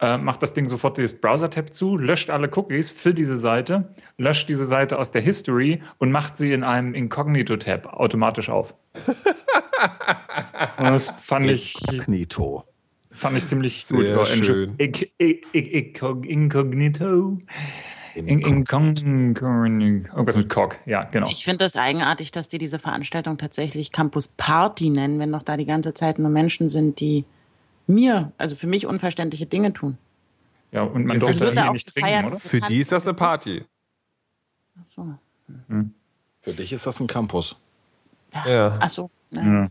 äh, macht das Ding sofort das Browser-Tab zu, löscht alle Cookies für diese Seite, löscht diese Seite aus der History und macht sie in einem Incognito-Tab automatisch auf. und das fand ich, fand ich ziemlich Sehr gut. Schön. Inc- Inc- Inc- Incognito. In- Incogn- Irgendwas mit Cog, ja, genau. Ich finde das eigenartig, dass die diese Veranstaltung tatsächlich Campus Party nennen, wenn doch da die ganze Zeit nur Menschen sind, die mir, also für mich unverständliche Dinge tun. Ja, und man Es durfte wird da hier auch nicht trinken, oder? Für die ist das eine Party. Ach so. Für dich ist das ein Campus. Ja. Ach so. ne. Ja.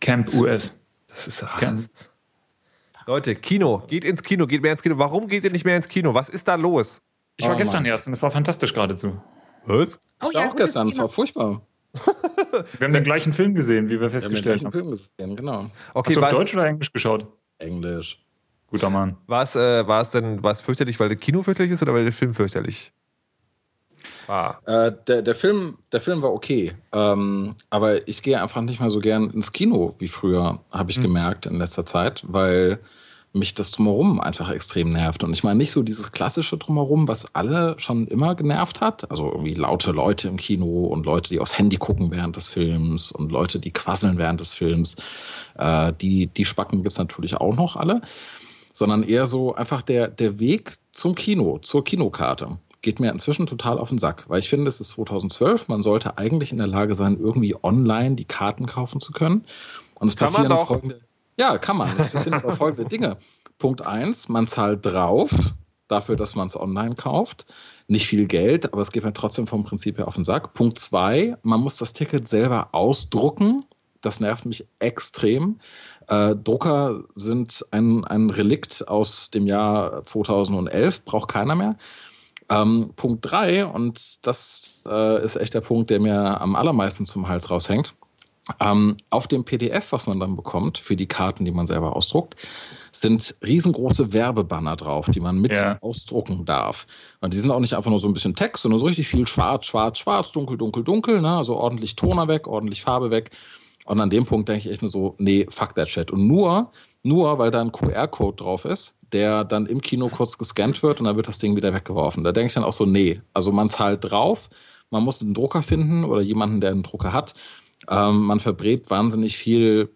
Camp US. Das ist, Camp. Leute, Kino. Geht ins Kino, geht mehr ins Kino. Warum geht ihr nicht mehr ins Kino? Was ist da los? Ich war Oh, gestern Mann. erst und es war fantastisch geradezu. Was? Oh, ich war auch gutes gestern, es war furchtbar. Wir haben den gleichen Film gesehen, wie wir Wir haben den festgestellt gleichen haben. Film gesehen, genau. Hast Okay, du auf war Deutsch oder Englisch geschaut? Englisch. Guter Mann. war es, äh, war es denn war es fürchterlich, weil das Kino fürchterlich ist oder weil der Film fürchterlich war? Äh, der, der, Film, der Film war okay, ähm, aber ich gehe einfach nicht mehr so gern ins Kino wie früher, habe ich gemerkt in letzter Zeit, weil mich das Drumherum einfach extrem nervt. Und ich meine nicht so dieses klassische Drumherum, was alle schon immer genervt hat. Also irgendwie laute Leute im Kino und Leute, die aufs Handy gucken während des Films und Leute, die quasseln während des Films. Äh, die, die Spacken gibt's natürlich auch noch alle sondern eher so einfach der, der Weg zum Kino, zur Kinokarte. Geht mir inzwischen total auf den Sack, weil ich finde, es ist 2012, man sollte eigentlich in der Lage sein, irgendwie online die Karten kaufen zu können. Und es Kann passieren folgende. Ja, kann man. Es passieren aber folgende Dinge. Punkt eins, man zahlt drauf dafür, dass man es online kauft. Nicht viel Geld, aber es geht mir trotzdem vom Prinzip her auf den Sack. Punkt zwei, man muss das Ticket selber ausdrucken. Das nervt mich extrem. Äh, Drucker sind ein, ein Relikt aus dem Jahr 2011, braucht keiner mehr. Ähm, Punkt drei und das äh, ist echt der Punkt, der mir am allermeisten zum Hals raushängt. Ähm, auf dem PDF, was man dann bekommt, für die Karten, die man selber ausdruckt, sind riesengroße Werbebanner drauf, die man mit Ja. ausdrucken darf. Und die sind auch nicht einfach nur so ein bisschen Text, sondern so richtig viel schwarz, schwarz, schwarz, dunkel, dunkel, dunkel, ne? also ordentlich Toner weg, ordentlich Farbe weg. Und an dem Punkt denke ich echt nur so, nee, fuck that shit. Und nur, nur weil da ein QR-Code drauf ist, der dann im Kino kurz gescannt wird und dann wird das Ding wieder weggeworfen. Da denke ich dann auch so, nee, also man zahlt drauf, man muss einen Drucker finden oder jemanden, der einen Drucker hat. Ähm, man verbrät wahnsinnig viel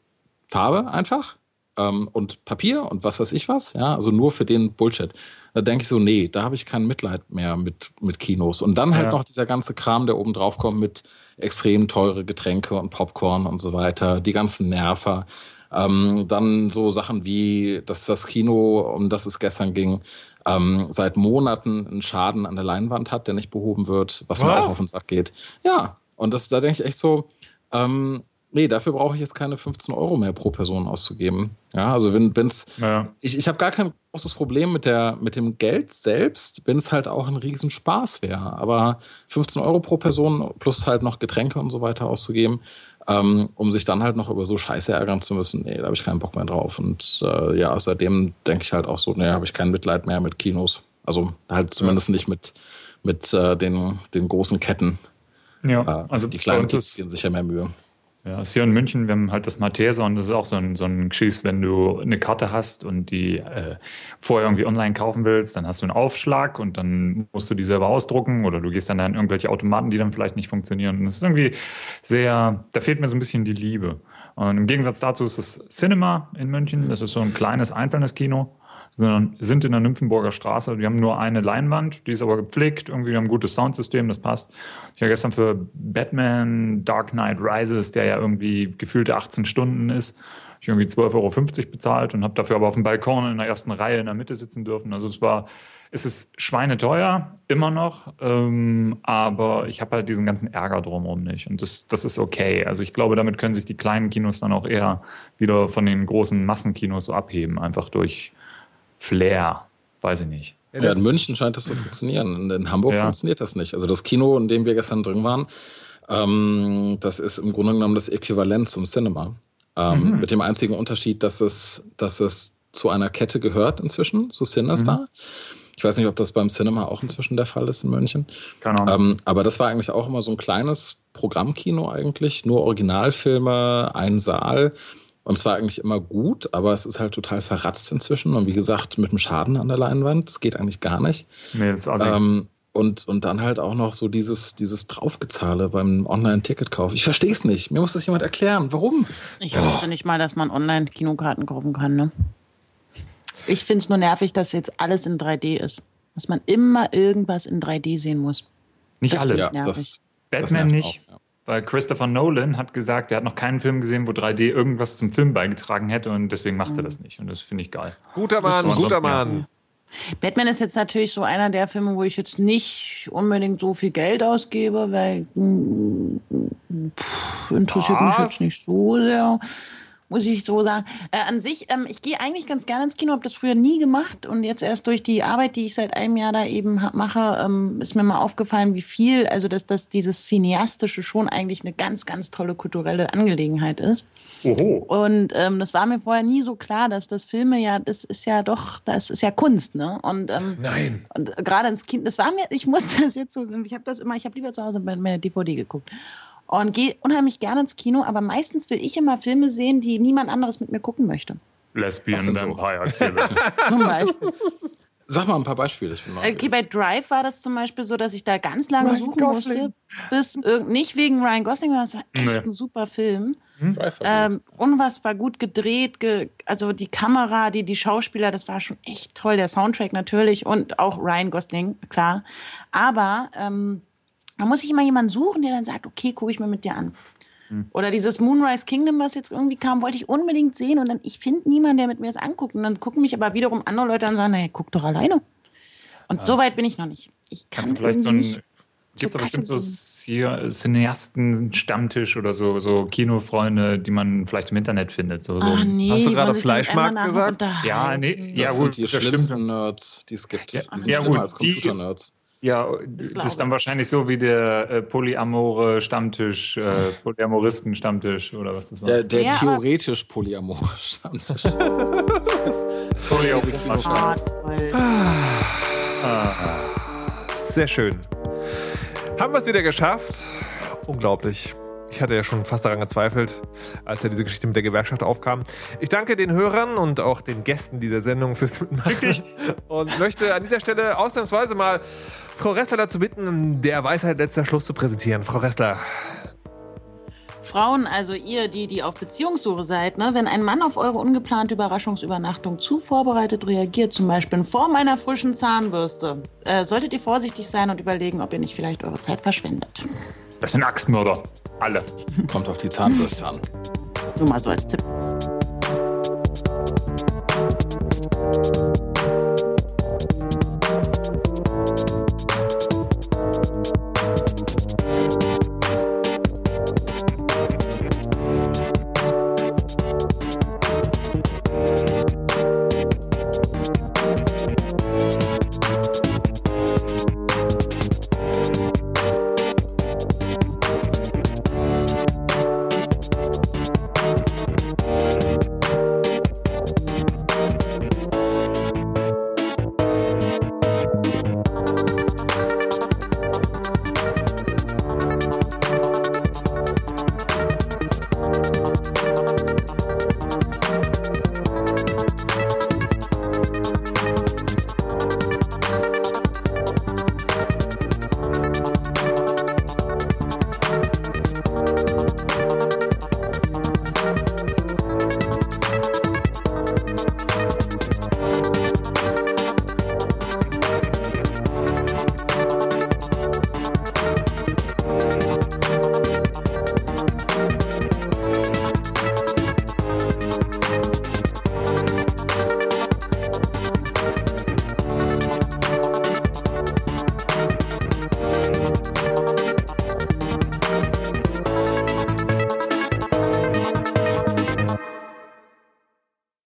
Farbe einfach ähm, und Papier und was weiß ich was, ja, also nur für den Bullshit. Da denke ich so, nee, da habe ich kein Mitleid mehr mit, mit Kinos. Und dann halt Ja. noch dieser ganze Kram, der oben drauf kommt mit extrem teure Getränke und Popcorn und so weiter, die ganzen Nerver. Ähm, dann so Sachen wie, dass das Kino, um das es gestern ging, ähm, seit Monaten einen Schaden an der Leinwand hat, der nicht behoben wird, was, mir Was? auch auf den Sack geht. Ja, und das, da denke ich echt so, ähm, nee, dafür brauche ich jetzt keine 15 Euro mehr pro Person auszugeben. Ja, also wenn es Ja. ich, ich habe gar kein großes Problem mit, der, mit dem Geld selbst, wenn es halt auch ein Riesenspaß wäre. Aber 15 Euro pro Person plus halt noch Getränke und so weiter auszugeben, ähm, um sich dann halt noch über so Scheiße ärgern zu müssen, nee, da habe ich keinen Bock mehr drauf. Und äh, ja, seitdem denke ich halt auch so, nee, habe ich kein Mitleid mehr mit Kinos. Also halt zumindest nicht mit, mit äh, den, den großen Ketten. Ja. Äh, Also die kleinen Kids geben sicher mehr Mühe. ja, ist hier in München, wir haben halt das Malteser und das ist auch so ein, so ein Geschiss, wenn du eine Karte hast und die äh, vorher irgendwie online kaufen willst, dann hast du einen Aufschlag und dann musst du die selber ausdrucken oder du gehst dann an irgendwelche Automaten, die dann vielleicht nicht funktionieren. Und das ist irgendwie sehr, da fehlt mir so ein bisschen die Liebe. Und im Gegensatz dazu ist das Cinema in München. Das ist so ein kleines einzelnes Kino. Wir sind in der Nymphenburger Straße. Die haben nur eine Leinwand, die ist aber gepflegt. Irgendwie haben ein gutes Soundsystem, das passt. Ich habe gestern für Batman Dark Knight Rises, der ja irgendwie gefühlte 18 Stunden ist, ich irgendwie 12,50 Euro bezahlt und habe dafür aber auf dem Balkon in der ersten Reihe in der Mitte sitzen dürfen. Also es war, es ist schweineteuer, immer noch, ähm, aber ich habe halt diesen ganzen Ärger drumherum nicht. Und das, das ist okay. Also ich glaube, damit können sich die kleinen Kinos dann auch eher wieder von den großen Massenkinos so abheben, einfach durch Flair. Weiß ich nicht. Ja, in München scheint das zu funktionieren. In Hamburg ja. funktioniert das nicht. Also das Kino, in dem wir gestern drin waren, ähm, das ist im Grunde genommen das Äquivalent zum Cinema. Ähm, mhm. Mit dem einzigen Unterschied, dass es, dass es zu einer Kette gehört inzwischen, zu Cinestar. Mhm. Ich weiß nicht, ob das beim Cinema auch inzwischen der Fall ist in München. Keine Ahnung. Ähm, aber das war eigentlich auch immer so ein kleines Programmkino eigentlich. Nur Originalfilme, ein Saal. Und zwar eigentlich immer gut, aber es ist halt total verratzt inzwischen. Und wie gesagt, mit einem Schaden an der Leinwand, das geht eigentlich gar nicht. Nee, das ist also ähm, und, und dann halt auch noch so dieses, dieses Draufgezahle beim Online-Ticketkauf. Ich verstehe es nicht. Mir muss das jemand erklären. Warum? Ich oh. wusste nicht mal, dass man Online-Kinokarten kaufen kann. Ne? Ich finde es nur nervig, dass jetzt alles in 3D ist. Dass man immer irgendwas in 3D sehen muss. Nicht das alles. Ja, das, Batman das nicht. Auch, weil Christopher Nolan hat gesagt, er hat noch keinen Film gesehen, wo 3D irgendwas zum Film beigetragen hätte und deswegen macht er das nicht. Und das finde ich geil. Guter Mann, guter Mann. Batman ist jetzt natürlich so einer der Filme, wo ich jetzt nicht unbedingt so viel Geld ausgebe, weil pff, interessiert Was? mich jetzt nicht so sehr muss ich so sagen. Äh, an sich, ähm, ich gehe eigentlich ganz gerne ins Kino, habe das früher nie gemacht und jetzt erst durch die Arbeit, die ich seit einem Jahr da eben mache, ähm, ist mir mal aufgefallen, wie viel, also dass, dass dieses Cineastische schon eigentlich eine ganz, ganz tolle kulturelle Angelegenheit ist. Oho. Und ähm, das war mir vorher nie so klar, dass das Filme ja, das ist ja doch, das ist ja Kunst, ne? Und, ähm, Nein. Und gerade ins Kino, das war mir, ich musste das jetzt so, ich habe das immer, ich habe lieber zu Hause meine DVD geguckt und gehe unheimlich gerne ins Kino, aber meistens will ich immer Filme sehen, die niemand anderes mit mir gucken möchte. Lesbian Vampire Killer. Zum Beispiel. Sag mal ein paar Beispiele. Ich bin mal okay, bei Drive war das zum Beispiel so, dass ich da ganz lange Ryan suchen Gosling. musste. Bis, nicht wegen Ryan Gosling, sondern es war echt nee. ein super Film. Hm? Ähm, unfassbar gut gedreht, ge also die Kamera, die, die Schauspieler, das war schon echt toll. Der Soundtrack natürlich und auch Ryan Gosling, klar. Aber ähm, da muss ich immer jemanden suchen, der dann sagt, okay, gucke ich mir mit dir an. Hm. Oder dieses Moonrise Kingdom, was jetzt irgendwie kam, wollte ich unbedingt sehen und dann, ich finde niemanden, der mit mir das anguckt. Und dann gucken mich aber wiederum andere Leute an und sagen, naja, guck doch alleine. Und ah. so weit bin ich noch nicht. Ich kann Kannst du vielleicht so ein, Gibt es aber bestimmt so Cineasten-Stammtisch oder so, so Kinofreunde, die man vielleicht im Internet findet. So, so. nee, Hast du gerade Fleischmarkt gesagt? Ja, nee, das ja, gut, die schlimmsten Nerds, die es gibt. Ja, die sind ja, gut, als Computer-Nerds. Ja, das, das ist dann wahrscheinlich so wie der äh, polyamore Stammtisch, äh, Polyamoristen-Stammtisch oder was das war. Der, der ja, theoretisch polyamore Stammtisch. Sorry, auch Stammtisch. Ah, sehr schön. Haben wir es wieder geschafft? Unglaublich. Ich hatte ja schon fast daran gezweifelt, als ja diese Geschichte mit der Gewerkschaft aufkam. Ich danke den Hörern und auch den Gästen dieser Sendung fürs Mitmachen und möchte an dieser Stelle ausnahmsweise mal Frau Ressler dazu bitten, der Weisheit letzter Schluss zu präsentieren. Frau Ressler. Frauen, also ihr, die, die auf Beziehungssuche seid, ne, wenn ein Mann auf eure ungeplante Überraschungsübernachtung zu vorbereitet reagiert, zum Beispiel in Form einer frischen Zahnbürste, äh, solltet ihr vorsichtig sein und überlegen, ob ihr nicht vielleicht eure Zeit verschwendet. Das sind Axtmörder. Alle. Kommt auf die Zahnbürste an. Nur mal so als Tipp.